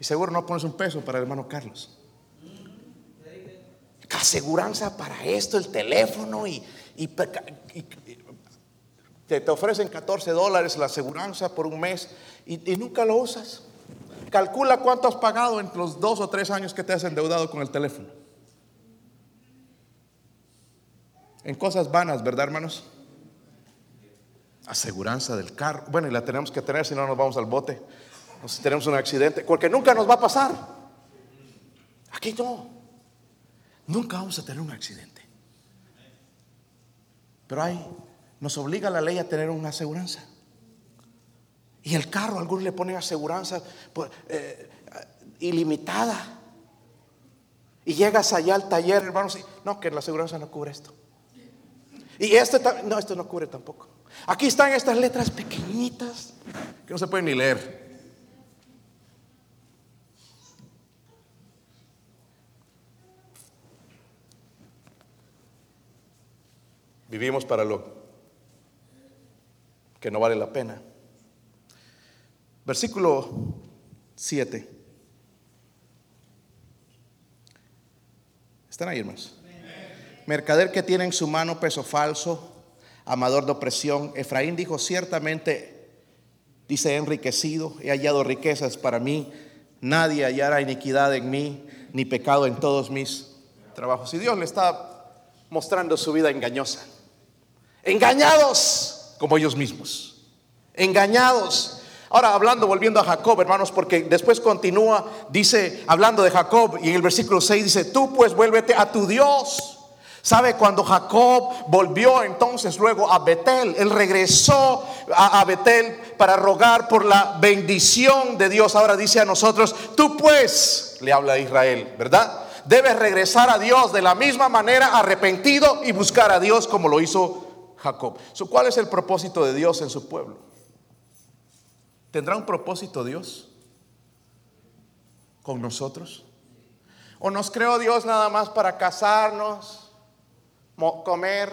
Y seguro no pones un peso para el hermano Carlos. Aseguranza para esto, el teléfono y, te, ofrecen 14 dólares la aseguranza por un mes y, y nunca lo usas. Calcula cuánto has pagado en los dos o tres años que te has endeudado con el teléfono. En cosas vanas, ¿verdad, hermanos? Aseguranza del carro. Bueno, y la tenemos que tener si no nos vamos al bote. O si tenemos un accidente, porque nunca nos va a pasar. Aquí no. Nunca vamos a tener un accidente. Pero hay, nos obliga la ley a tener una aseguranza. Y el carro, algunos le ponen aseguranza eh, ilimitada. Y llegas allá al taller, hermanos, no, que la aseguranza no cubre esto. Y este, no, esto no cubre tampoco. Aquí están estas letras pequeñitas que no se pueden ni leer. Vivimos para lo que no vale la pena. Versículo 7. ¿Están ahí, hermanos? Mercader que tiene en su mano peso falso, amador de opresión. Efraín dijo, ciertamente, dice, he enriquecido, he hallado riquezas para mí. Nadie hallará iniquidad en mí, ni pecado en todos mis trabajos. Y Dios le está mostrando su vida engañosa. Engañados como ellos mismos. Engañados. Ahora hablando, volviendo a Jacob, hermanos, porque después continúa, dice, hablando de Jacob, y en el versículo 6 dice, tú pues vuélvete a tu Dios. ¿Sabe? Cuando Jacob volvió entonces luego a Betel, él regresó a, Betel para rogar por la bendición de Dios. Ahora dice a nosotros, tú pues, le habla a Israel, ¿verdad? Debes regresar a Dios de la misma manera, arrepentido y buscar a Dios como lo hizo Jacob. ¿Cuál es el propósito de Dios en su pueblo? ¿Tendrá un propósito Dios con nosotros? ¿O nos creó Dios nada más para casarnos, comer,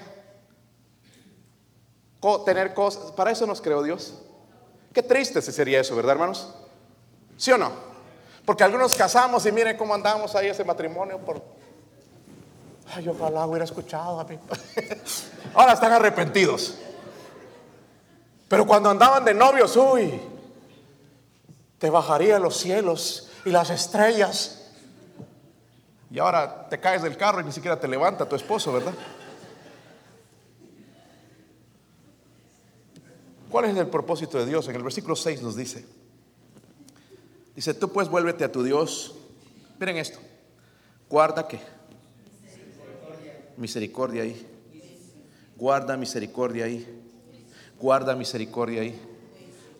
tener cosas? ¿Para eso nos creó Dios? Qué triste sería eso, ¿verdad, hermanos? ¿Sí o no? Porque algunos casamos y miren cómo andamos ahí ese matrimonio por Ay, ojalá hubiera escuchado a mí. Ahora están arrepentidos. Pero cuando andaban de novios, uy, te bajaría los cielos y las estrellas. Y ahora te caes del carro y ni siquiera te levanta tu esposo, ¿verdad? ¿Cuál es el propósito de Dios? En el versículo 6 nos dice. Dice, tú pues vuélvete a tu Dios. Miren esto. Guarda que misericordia ahí. Guarda misericordia ahí. Guarda misericordia ahí.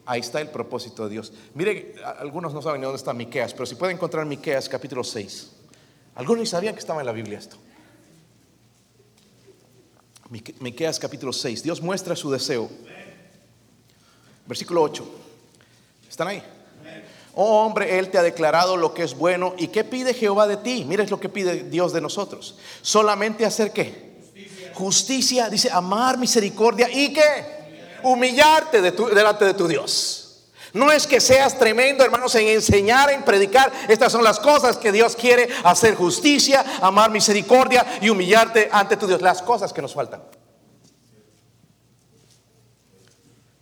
Ahí está el propósito de Dios. Mire, algunos no saben dónde está Miqueas, pero si pueden encontrar Miqueas capítulo 6. Algunos ni sabían que estaba en la Biblia esto. Miqueas capítulo 6. Dios muestra su deseo. Versículo 8. ¿Están ahí? Oh hombre, Él te ha declarado lo que es bueno. ¿Y qué pide Jehová de ti? Mira lo que pide Dios de nosotros. Solamente hacer qué? Justicia. dice amar, misericordia y qué? Humillarte delante de tu Dios. No es que seas tremendo, hermanos, en enseñar, en predicar. Estas son las cosas que Dios quiere. Hacer justicia, amar misericordia y humillarte ante tu Dios. Las cosas que nos faltan.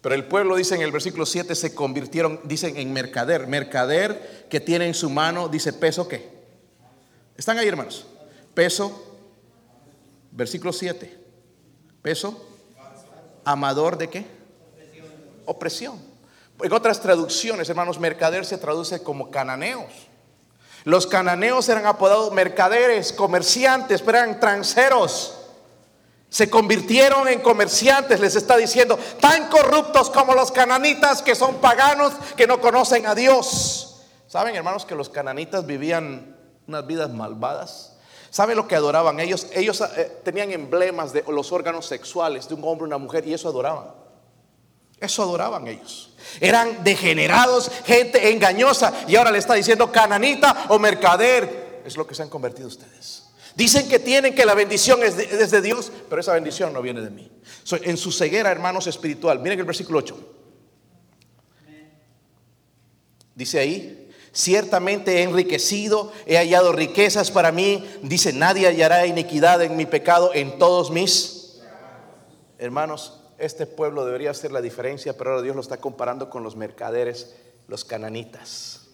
Pero el pueblo, dice en el versículo 7, se convirtieron, dicen, en mercader. Mercader que tiene en su mano, dice, peso qué. ¿Están ahí, hermanos? Peso, versículo 7. Peso, amador de qué? Opresión. En otras traducciones, hermanos, mercader se traduce como cananeos. Los cananeos eran apodados mercaderes, comerciantes, pero eran transeros se convirtieron en comerciantes, les está diciendo, tan corruptos como los cananitas que son paganos, que no conocen a Dios. ¿Saben, hermanos, que los cananitas vivían unas vidas malvadas? ¿Sabe lo que adoraban? Ellos, ellos eh, tenían emblemas de los órganos sexuales de un hombre y una mujer y eso adoraban. Eso adoraban ellos. Eran degenerados, gente engañosa. Y ahora le está diciendo cananita o mercader. Es lo que se han convertido ustedes. Dicen que tienen que la bendición es de, Dios, pero esa bendición no viene de mí. en su ceguera, hermanos, espiritual. Miren el versículo 8. Dice ahí, Ciertamente he enriquecido, he hallado riquezas para mí. Dice, nadie hallará iniquidad en mi pecado en todos mis... Hermanos, este pueblo debería hacer la diferencia, pero ahora Dios lo está comparando con los mercaderes, los cananitas,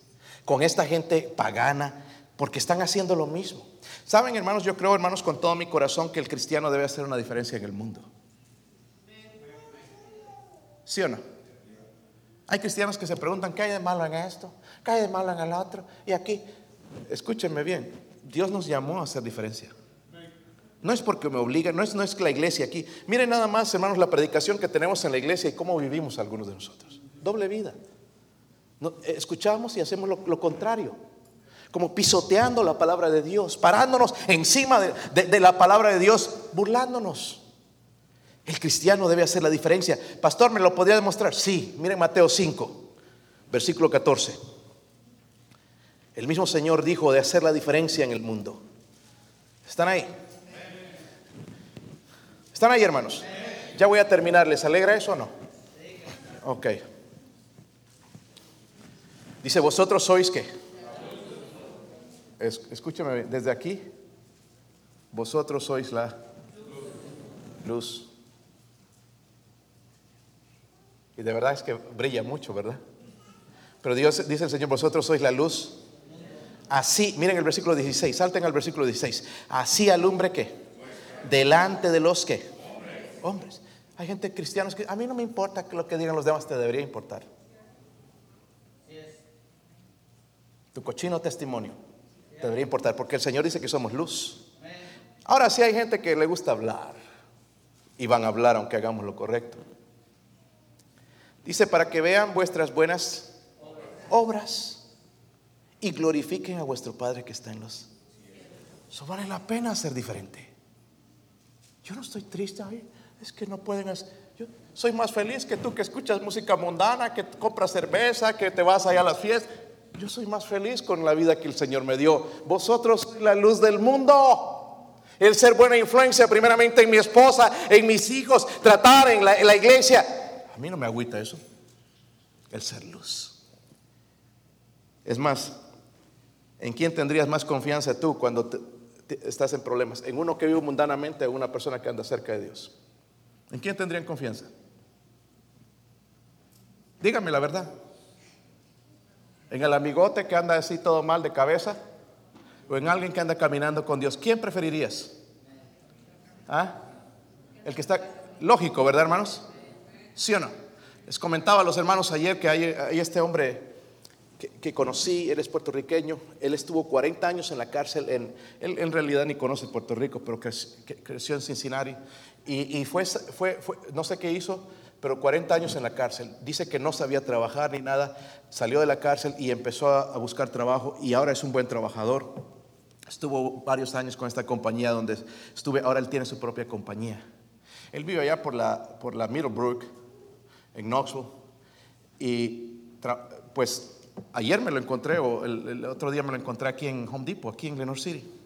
con esta gente pagana, porque están haciendo lo mismo. Saben, hermanos, yo creo, hermanos, con todo mi corazón que el cristiano debe hacer una diferencia en el mundo. ¿Sí o no? Hay cristianos que se preguntan, ¿qué hay de malo en esto? ¿Qué hay de malo en el otro? Y aquí, escúchenme bien, Dios nos llamó a hacer diferencia. No es porque me obliga, no es, no es la iglesia aquí. Miren nada más, hermanos, la predicación que tenemos en la iglesia y cómo vivimos algunos de nosotros. Doble vida. escuchamos y hacemos lo, contrario. Como pisoteando la palabra de Dios, parándonos encima de la palabra de Dios, burlándonos. El cristiano debe hacer la diferencia. Pastor, ¿me lo podría demostrar? Sí, miren Mateo 5, versículo 14. El mismo Señor dijo de hacer la diferencia en el mundo. ¿Están ahí? ¿Están ahí, hermanos? Ya voy a terminar. ¿Les alegra eso o no? Ok. Dice, vosotros sois que. Escúcheme, desde aquí, vosotros sois la luz. Y de verdad es que brilla mucho, ¿verdad? Pero Dios dice el Señor, vosotros sois la luz. Así, miren el versículo 16, salten al versículo 16. Así alumbre que delante de los que hombres. Hay gente cristianos que a mí no me importa lo que digan los demás, te debería importar. Tu cochino testimonio te debería importar, porque el Señor dice que somos luz. Ahora sí hay gente que le gusta hablar y van a hablar aunque hagamos lo correcto. Dice, para que vean vuestras buenas obras y glorifiquen a vuestro Padre que está en los... Eso vale la pena ser diferente. Yo no estoy triste, es que no pueden hacer... Yo soy más feliz que tú que escuchas música mundana, que compras cerveza, que te vas allá a las fiestas. Yo soy más feliz con la vida que el Señor me dio. Vosotros sois la luz del mundo. El ser buena influencia primeramente en mi esposa, en mis hijos, tratar en la, en iglesia a mí no me agüita eso, el ser luz. Es más, ¿en quién tendrías más confianza tú cuando estás en problemas? ¿En uno que vive mundanamente o una persona que anda cerca de Dios? ¿En quién tendrían confianza? Dígame la verdad. ¿En el amigote que anda así todo mal de cabeza? ¿O en alguien que anda caminando con Dios? ¿Quién preferirías? ¿Ah? El que está lógico, ¿verdad, hermanos? ¿Sí o no? Les comentaba a los hermanos ayer que hay, este hombre que, conocí, él es puertorriqueño, él estuvo 40 años en la cárcel, en, él en realidad ni conoce Puerto Rico, pero creció, en Cincinnati y, fue, fue, no sé qué hizo, pero 40 años en la cárcel. Dice que no sabía trabajar ni nada, salió de la cárcel y empezó a, buscar trabajo y ahora es un buen trabajador. Estuvo varios años con esta compañía donde estuve, ahora él tiene su propia compañía. Él vive allá por la, por la Middlebrook en Knoxville. Y pues ayer me lo encontré, o el, otro día me lo encontré aquí en Home Depot, aquí en Glenore City.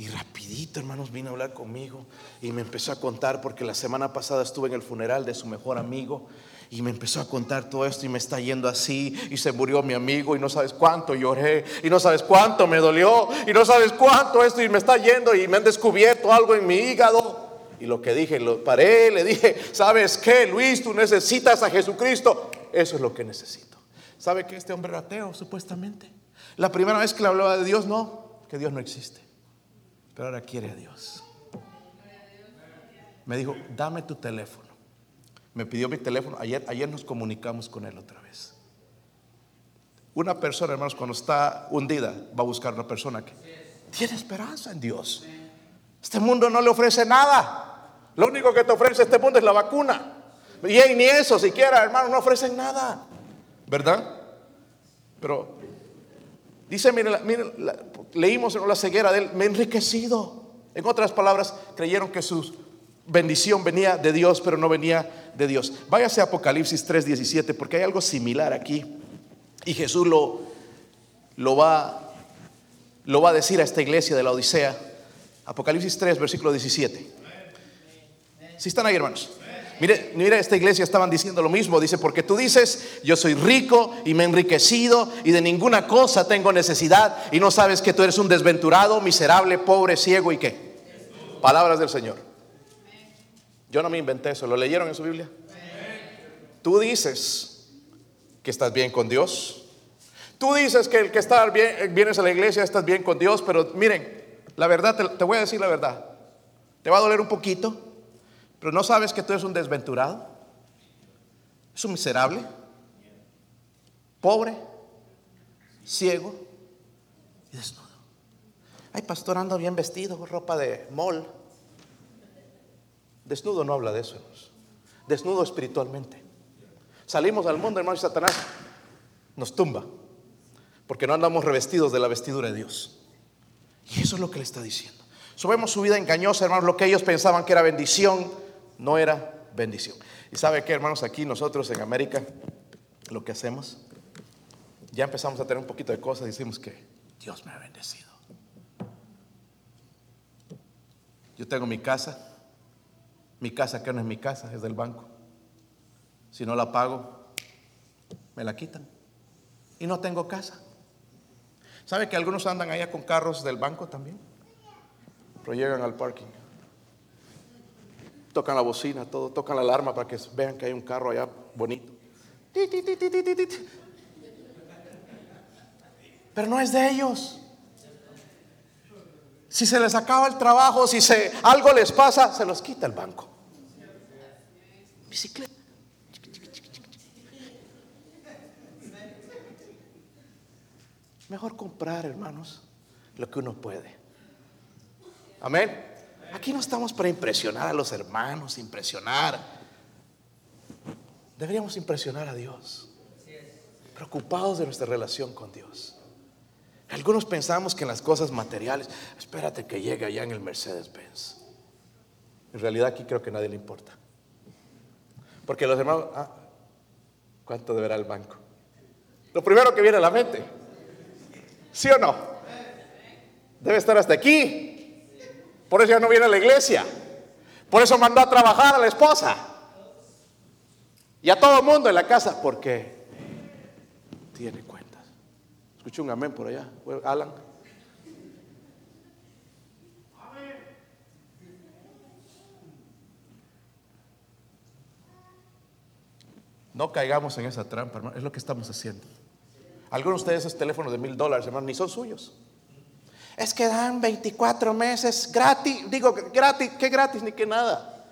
Y rapidito, hermanos, vino a hablar conmigo y me empezó a contar, porque la semana pasada estuve en el funeral de su mejor amigo y me empezó a contar todo esto y me está yendo así y se murió mi amigo y no sabes cuánto lloré y no sabes cuánto me dolió y no sabes cuánto esto y me está yendo y me han descubierto algo en mi hígado. Y lo que dije, lo paré, le dije, ¿sabes qué, Luis? Tú necesitas a Jesucristo. Eso es lo que necesito. ¿Sabe que este hombre era ateo, supuestamente? La primera vez que le hablaba de Dios, no, que Dios no existe. Pero ahora quiere a Dios. Me dijo, dame tu teléfono. Me pidió mi teléfono. Ayer, ayer nos comunicamos con él otra vez. Una persona, hermanos, cuando está hundida, va a buscar una persona que tiene esperanza en Dios. Este mundo no le ofrece nada. Lo único que te ofrece este mundo es la vacuna. Y ni eso siquiera, hermano, no ofrecen nada. ¿Verdad? Pero dice, miren, leímos en la ceguera de él, me he enriquecido. En otras palabras, creyeron que su bendición venía de Dios, pero no venía de Dios. Váyase a Apocalipsis 3:17, porque hay algo similar aquí. Y Jesús lo, lo, va, lo va a decir a esta iglesia de la Odisea. Apocalipsis 3, versículo 17. Si están ahí, hermanos. Mire, mire, esta iglesia estaban diciendo lo mismo. Dice, porque tú dices, yo soy rico y me he enriquecido y de ninguna cosa tengo necesidad y no sabes que tú eres un desventurado, miserable, pobre, ciego y qué. Palabras del Señor. Yo no me inventé eso. ¿Lo leyeron en su Biblia? Tú dices que estás bien con Dios. Tú dices que el que está bien, vienes a la iglesia, estás bien con Dios, pero miren, la verdad, te voy a decir la verdad. Te va a doler un poquito, pero no sabes que tú eres un desventurado, es un miserable, pobre, ciego y desnudo. Ay, pastor, ando bien vestido, ropa de mol. Desnudo no habla de eso, hermanos. Desnudo espiritualmente. Salimos al mundo, hermanos, y Satanás nos tumba. Porque no andamos revestidos de la vestidura de Dios. Y eso es lo que le está diciendo. Subemos su vida engañosa, hermanos. Lo que ellos pensaban que era bendición, no era bendición. Y sabe que, hermanos, aquí nosotros en América, lo que hacemos, ya empezamos a tener un poquito de cosas, decimos que Dios me ha bendecido. Yo tengo mi casa, mi casa que no es mi casa, es del banco. Si no la pago, me la quitan. Y no tengo casa. ¿Sabe que algunos andan allá con carros del banco también? Pero llegan al parking tocan la bocina, todo, tocan la alarma para que vean que hay un carro allá bonito. Pero no es de ellos. Si se les acaba el trabajo, si se, algo les pasa, se los quita el banco. Bicicleta. Mejor comprar, hermanos, lo que uno puede. Amén. Aquí no estamos para impresionar a los hermanos, impresionar. Deberíamos impresionar a Dios. Preocupados de nuestra relación con Dios. Algunos pensamos que en las cosas materiales, espérate que llegue allá en el Mercedes-Benz. En realidad aquí creo que a nadie le importa. Porque los hermanos, ah, ¿cuánto deberá el banco? Lo primero que viene a la mente. ¿Sí o no? Debe estar hasta aquí. Por eso ya no viene a la iglesia. Por eso mandó a trabajar a la esposa. Y a todo el mundo en la casa. Porque tiene cuentas. Escuché un amén por allá. Alan. No caigamos en esa trampa, hermano. Es lo que estamos haciendo. Algunos de esos teléfonos de mil dólares, hermano, ni son suyos es que dan 24 meses gratis. Digo, gratis, ¿qué gratis ni qué nada?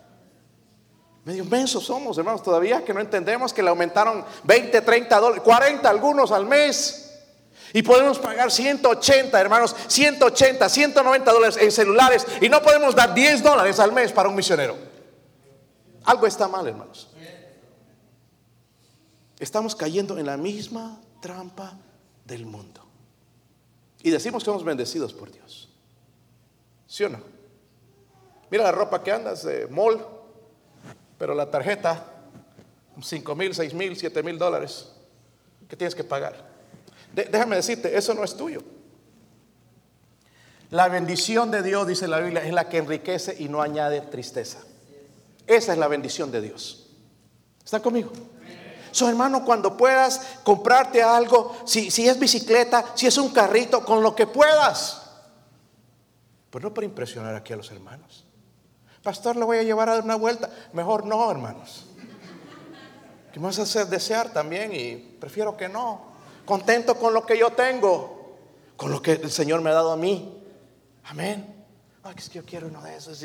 Medio mensos somos, hermanos, todavía que no entendemos que le aumentaron 20, 30 dólares, 40 algunos al mes. Y podemos pagar 180, hermanos, 180, 190 dólares en celulares y no podemos dar 10 dólares al mes para un misionero. Algo está mal, hermanos. Estamos cayendo en la misma trampa del mundo. Y decimos que somos bendecidos por Dios. ¿Sí o no? Mira la ropa que andas de mall, pero la tarjeta, 5 mil, 6 mil, 7 mil dólares, ¿qué tienes que pagar? déjame decirte, eso no es tuyo. La bendición de Dios, dice la Biblia, es la que enriquece y no añade tristeza. Esa es la bendición de Dios. ¿Están conmigo? So, hermano, cuando puedas comprarte algo, si, si es bicicleta, si es un carrito, con lo que puedas. Pues no para impresionar aquí a los hermanos. Pastor, le voy a llevar a dar una vuelta. Mejor no, hermanos. Que me vas a hacer desear también y prefiero que no. Contento con lo que yo tengo, con lo que el Señor me ha dado a mí. Amén. Ay, es que yo quiero uno de esos.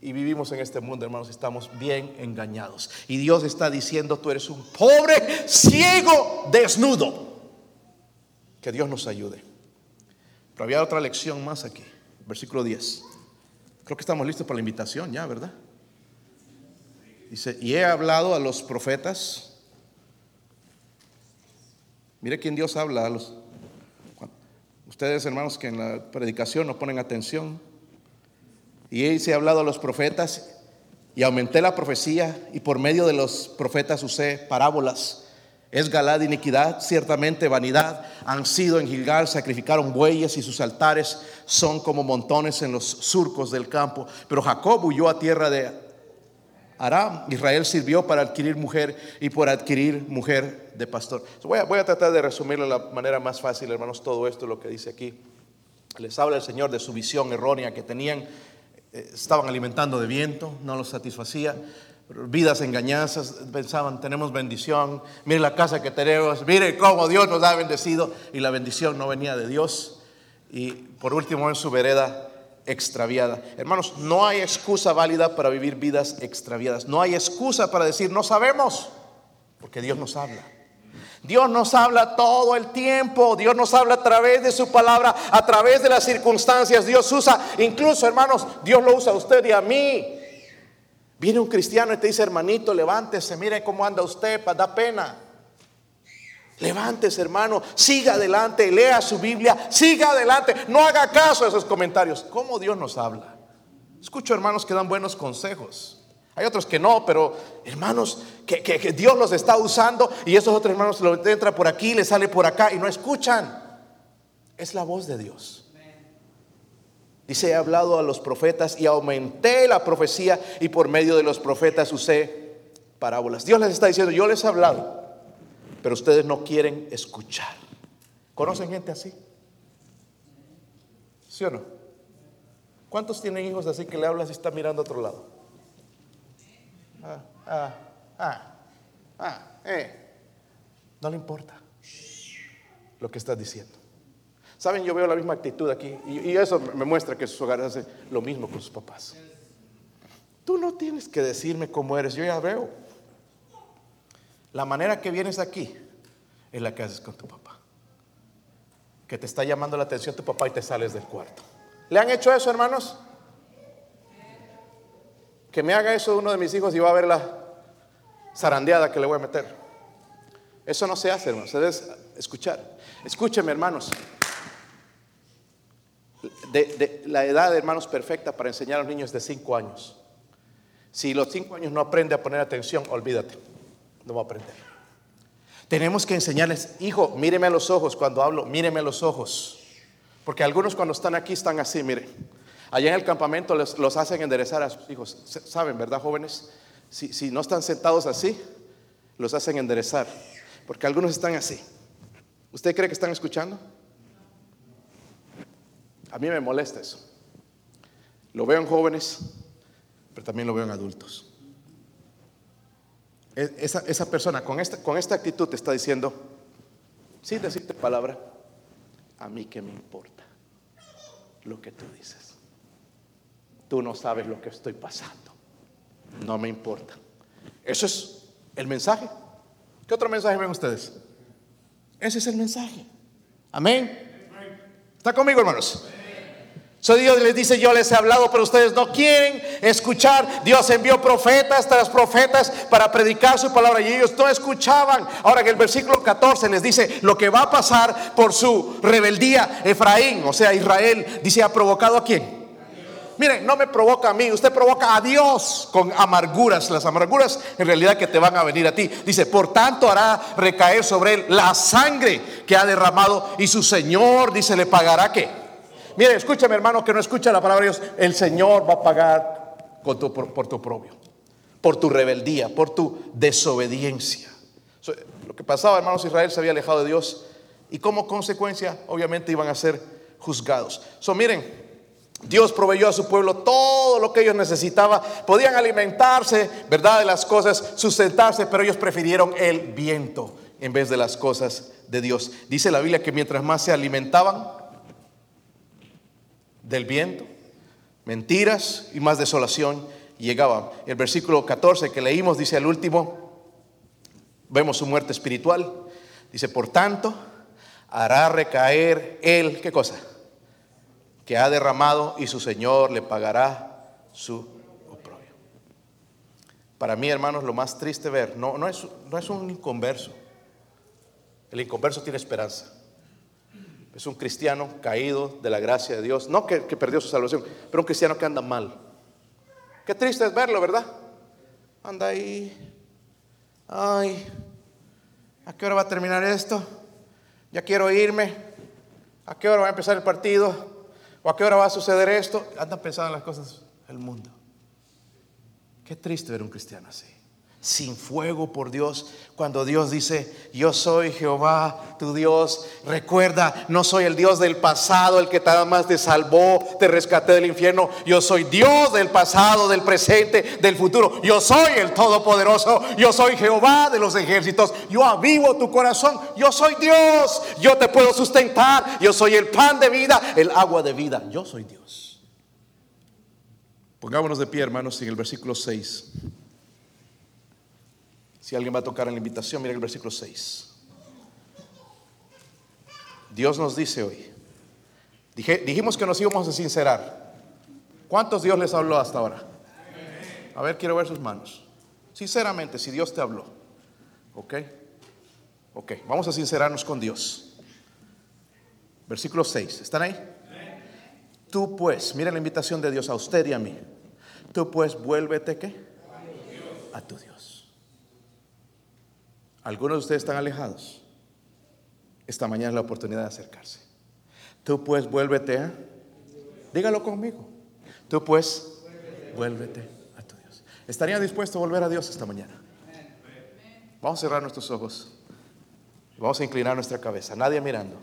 Vivimos en este mundo, hermanos, estamos bien engañados. Y Dios está diciendo, tú eres un pobre, ciego, desnudo. Que Dios nos ayude. Pero había otra lección más aquí, versículo 10. Creo que estamos listos para la invitación ya, ¿verdad? Dice, y he hablado a los profetas. Mire quién Dios habla a los... Ustedes, hermanos, que en la predicación no ponen atención. Y se ha hablado a los profetas y aumenté la profecía y por medio de los profetas usé parábolas. Es Galad iniquidad, ciertamente vanidad. Han sido en Gilgal, sacrificaron bueyes y sus altares son como montones en los surcos del campo. Pero Jacob huyó a tierra de Aram. Israel sirvió para adquirir mujer y por adquirir mujer de pastor. Voy a, voy a tratar de resumirlo de la manera más fácil, hermanos, todo esto lo que dice aquí. Les habla el Señor de su visión errónea que tenían estaban alimentando de viento, no los satisfacía. Vidas engañadas, pensaban, tenemos bendición, mire la casa que tenemos, mire cómo Dios nos ha bendecido y la bendición no venía de Dios. Y por último en su vereda extraviada. Hermanos, no hay excusa válida para vivir vidas extraviadas. No hay excusa para decir no sabemos, porque Dios nos habla. Dios nos habla todo el tiempo. Dios nos habla a través de su palabra, a través de las circunstancias. Dios usa, incluso hermanos, Dios lo usa a usted y a mí. Viene un cristiano y te dice, hermanito, levántese, mire cómo anda usted, da pena. Levántese, hermano, siga adelante, lea su Biblia, siga adelante, no haga caso a esos comentarios. ¿Cómo Dios nos habla? Escucho hermanos que dan buenos consejos. Hay otros que no, pero hermanos, que, Dios los está usando y esos otros hermanos lo entra por aquí, le sale por acá y no escuchan. Es la voz de Dios. Dice, he hablado a los profetas y aumenté la profecía y por medio de los profetas usé parábolas. Dios les está diciendo, yo les he hablado, pero ustedes no quieren escuchar. ¿Conocen gente así? ¿Sí o no? ¿Cuántos tienen hijos así que le hablas y está mirando a otro lado? Ah, ah, ah, ah, eh. No le importa lo que estás diciendo. Saben, yo veo la misma actitud aquí y, eso me muestra que sus hogares hacen lo mismo con sus papás. Tú no tienes que decirme cómo eres, yo ya veo. La manera que vienes aquí es la que haces con tu papá. Que te está llamando la atención tu papá y te sales del cuarto. ¿Le han hecho eso, hermanos? Que me haga eso uno de mis hijos y va a ver la zarandeada que le voy a meter. Eso no se hace, hermanos, se debe escuchar. Escúcheme, hermanos. La edad hermanos perfecta para enseñar a los niños de 5 años. Si los 5 años no aprende a poner atención, olvídate, no va a aprender. Tenemos que enseñarles, hijo, míreme a los ojos cuando hablo, míreme a los ojos. Porque algunos cuando están aquí están así, mire. Allá en el campamento los, hacen enderezar a sus hijos. Saben, ¿verdad, jóvenes? Si, si no están sentados así, los hacen enderezar. Porque algunos están así. ¿Usted cree que están escuchando? A mí me molesta eso. Lo veo en jóvenes, pero también lo veo en adultos. E, esa, esa persona con esta, con esta actitud te está diciendo, sin decirte palabra, a mí que me importa lo que tú dices. Tú no sabes lo que estoy pasando. No me importa. Eso es el mensaje. ¿Qué otro mensaje ven ustedes? Ese es el mensaje. Amén. ¿Está conmigo, hermanos? So Dios les dice, yo les he hablado, pero ustedes no quieren escuchar. Dios envió profetas tras profetas para predicar su palabra y ellos no escuchaban. Ahora en el versículo 14 les dice lo que va a pasar por su rebeldía. Efraín, o sea, Israel, dice, ¿ha provocado a quién? Miren, no me provoca a mí, usted provoca a Dios con amarguras, las amarguras en realidad que te van a venir a ti. Dice, por tanto hará recaer sobre él la sangre que ha derramado y su Señor, dice, le pagará qué. Miren, escúchame hermano que no escucha la palabra de Dios, el Señor va a pagar por, por tu propio, por tu rebeldía, por tu desobediencia. Lo que pasaba, hermanos, Israel se había alejado de Dios y como consecuencia, obviamente, iban a ser juzgados. So, miren, Dios proveyó a su pueblo todo lo que ellos necesitaban. Podían alimentarse, ¿verdad? De las cosas, sustentarse, pero ellos prefirieron el viento en vez de las cosas de Dios. Dice la Biblia que mientras más se alimentaban del viento, mentiras y más desolación llegaban. El versículo 14 que leímos dice al último, vemos su muerte espiritual. Dice, por tanto, hará recaer él, ¿qué cosa? Que ha derramado y su Señor le pagará su oprobio. Para mí, hermanos, lo más triste ver, no, no, es, no es un inconverso. El inconverso tiene esperanza. Es un cristiano caído de la gracia de Dios. No que, que perdió su salvación, pero un cristiano que anda mal. Qué triste es verlo, ¿verdad? Anda ahí. Ay, ¿a qué hora va a terminar esto? Ya quiero irme. ¿A qué hora va a empezar el partido? ¿O a qué hora va a suceder esto? Andan pensando en las cosas del mundo. Qué triste ver un cristiano así sin fuego por Dios. Cuando Dios dice, yo soy Jehová, tu Dios, recuerda, no soy el Dios del pasado, el que nada más te salvó, te rescaté del infierno. Yo soy Dios del pasado, del presente, del futuro. Yo soy el Todopoderoso. Yo soy Jehová de los ejércitos. Yo avivo tu corazón. Yo soy Dios. Yo te puedo sustentar. Yo soy el pan de vida, el agua de vida. Yo soy Dios. Pongámonos de pie, hermanos, en el versículo 6. Si alguien va a tocar en la invitación, mira el versículo 6. Dios nos dice hoy, dijimos que nos íbamos a sincerar. ¿Cuántos Dios les habló hasta ahora? A ver, quiero ver sus manos. Sinceramente, si Dios te habló. ¿Ok? Ok, vamos a sincerarnos con Dios. Versículo 6, ¿están ahí? Tú pues, mira la invitación de Dios a usted y a mí. Tú pues vuélvete qué? A tu Dios. Algunos de ustedes están alejados. Esta mañana es la oportunidad de acercarse. Tú pues vuélvete a... Dígalo conmigo. Tú pues vuélvete a tu Dios. ¿Estaría dispuesto a volver a Dios esta mañana? Vamos a cerrar nuestros ojos. Vamos a inclinar nuestra cabeza. Nadie mirando.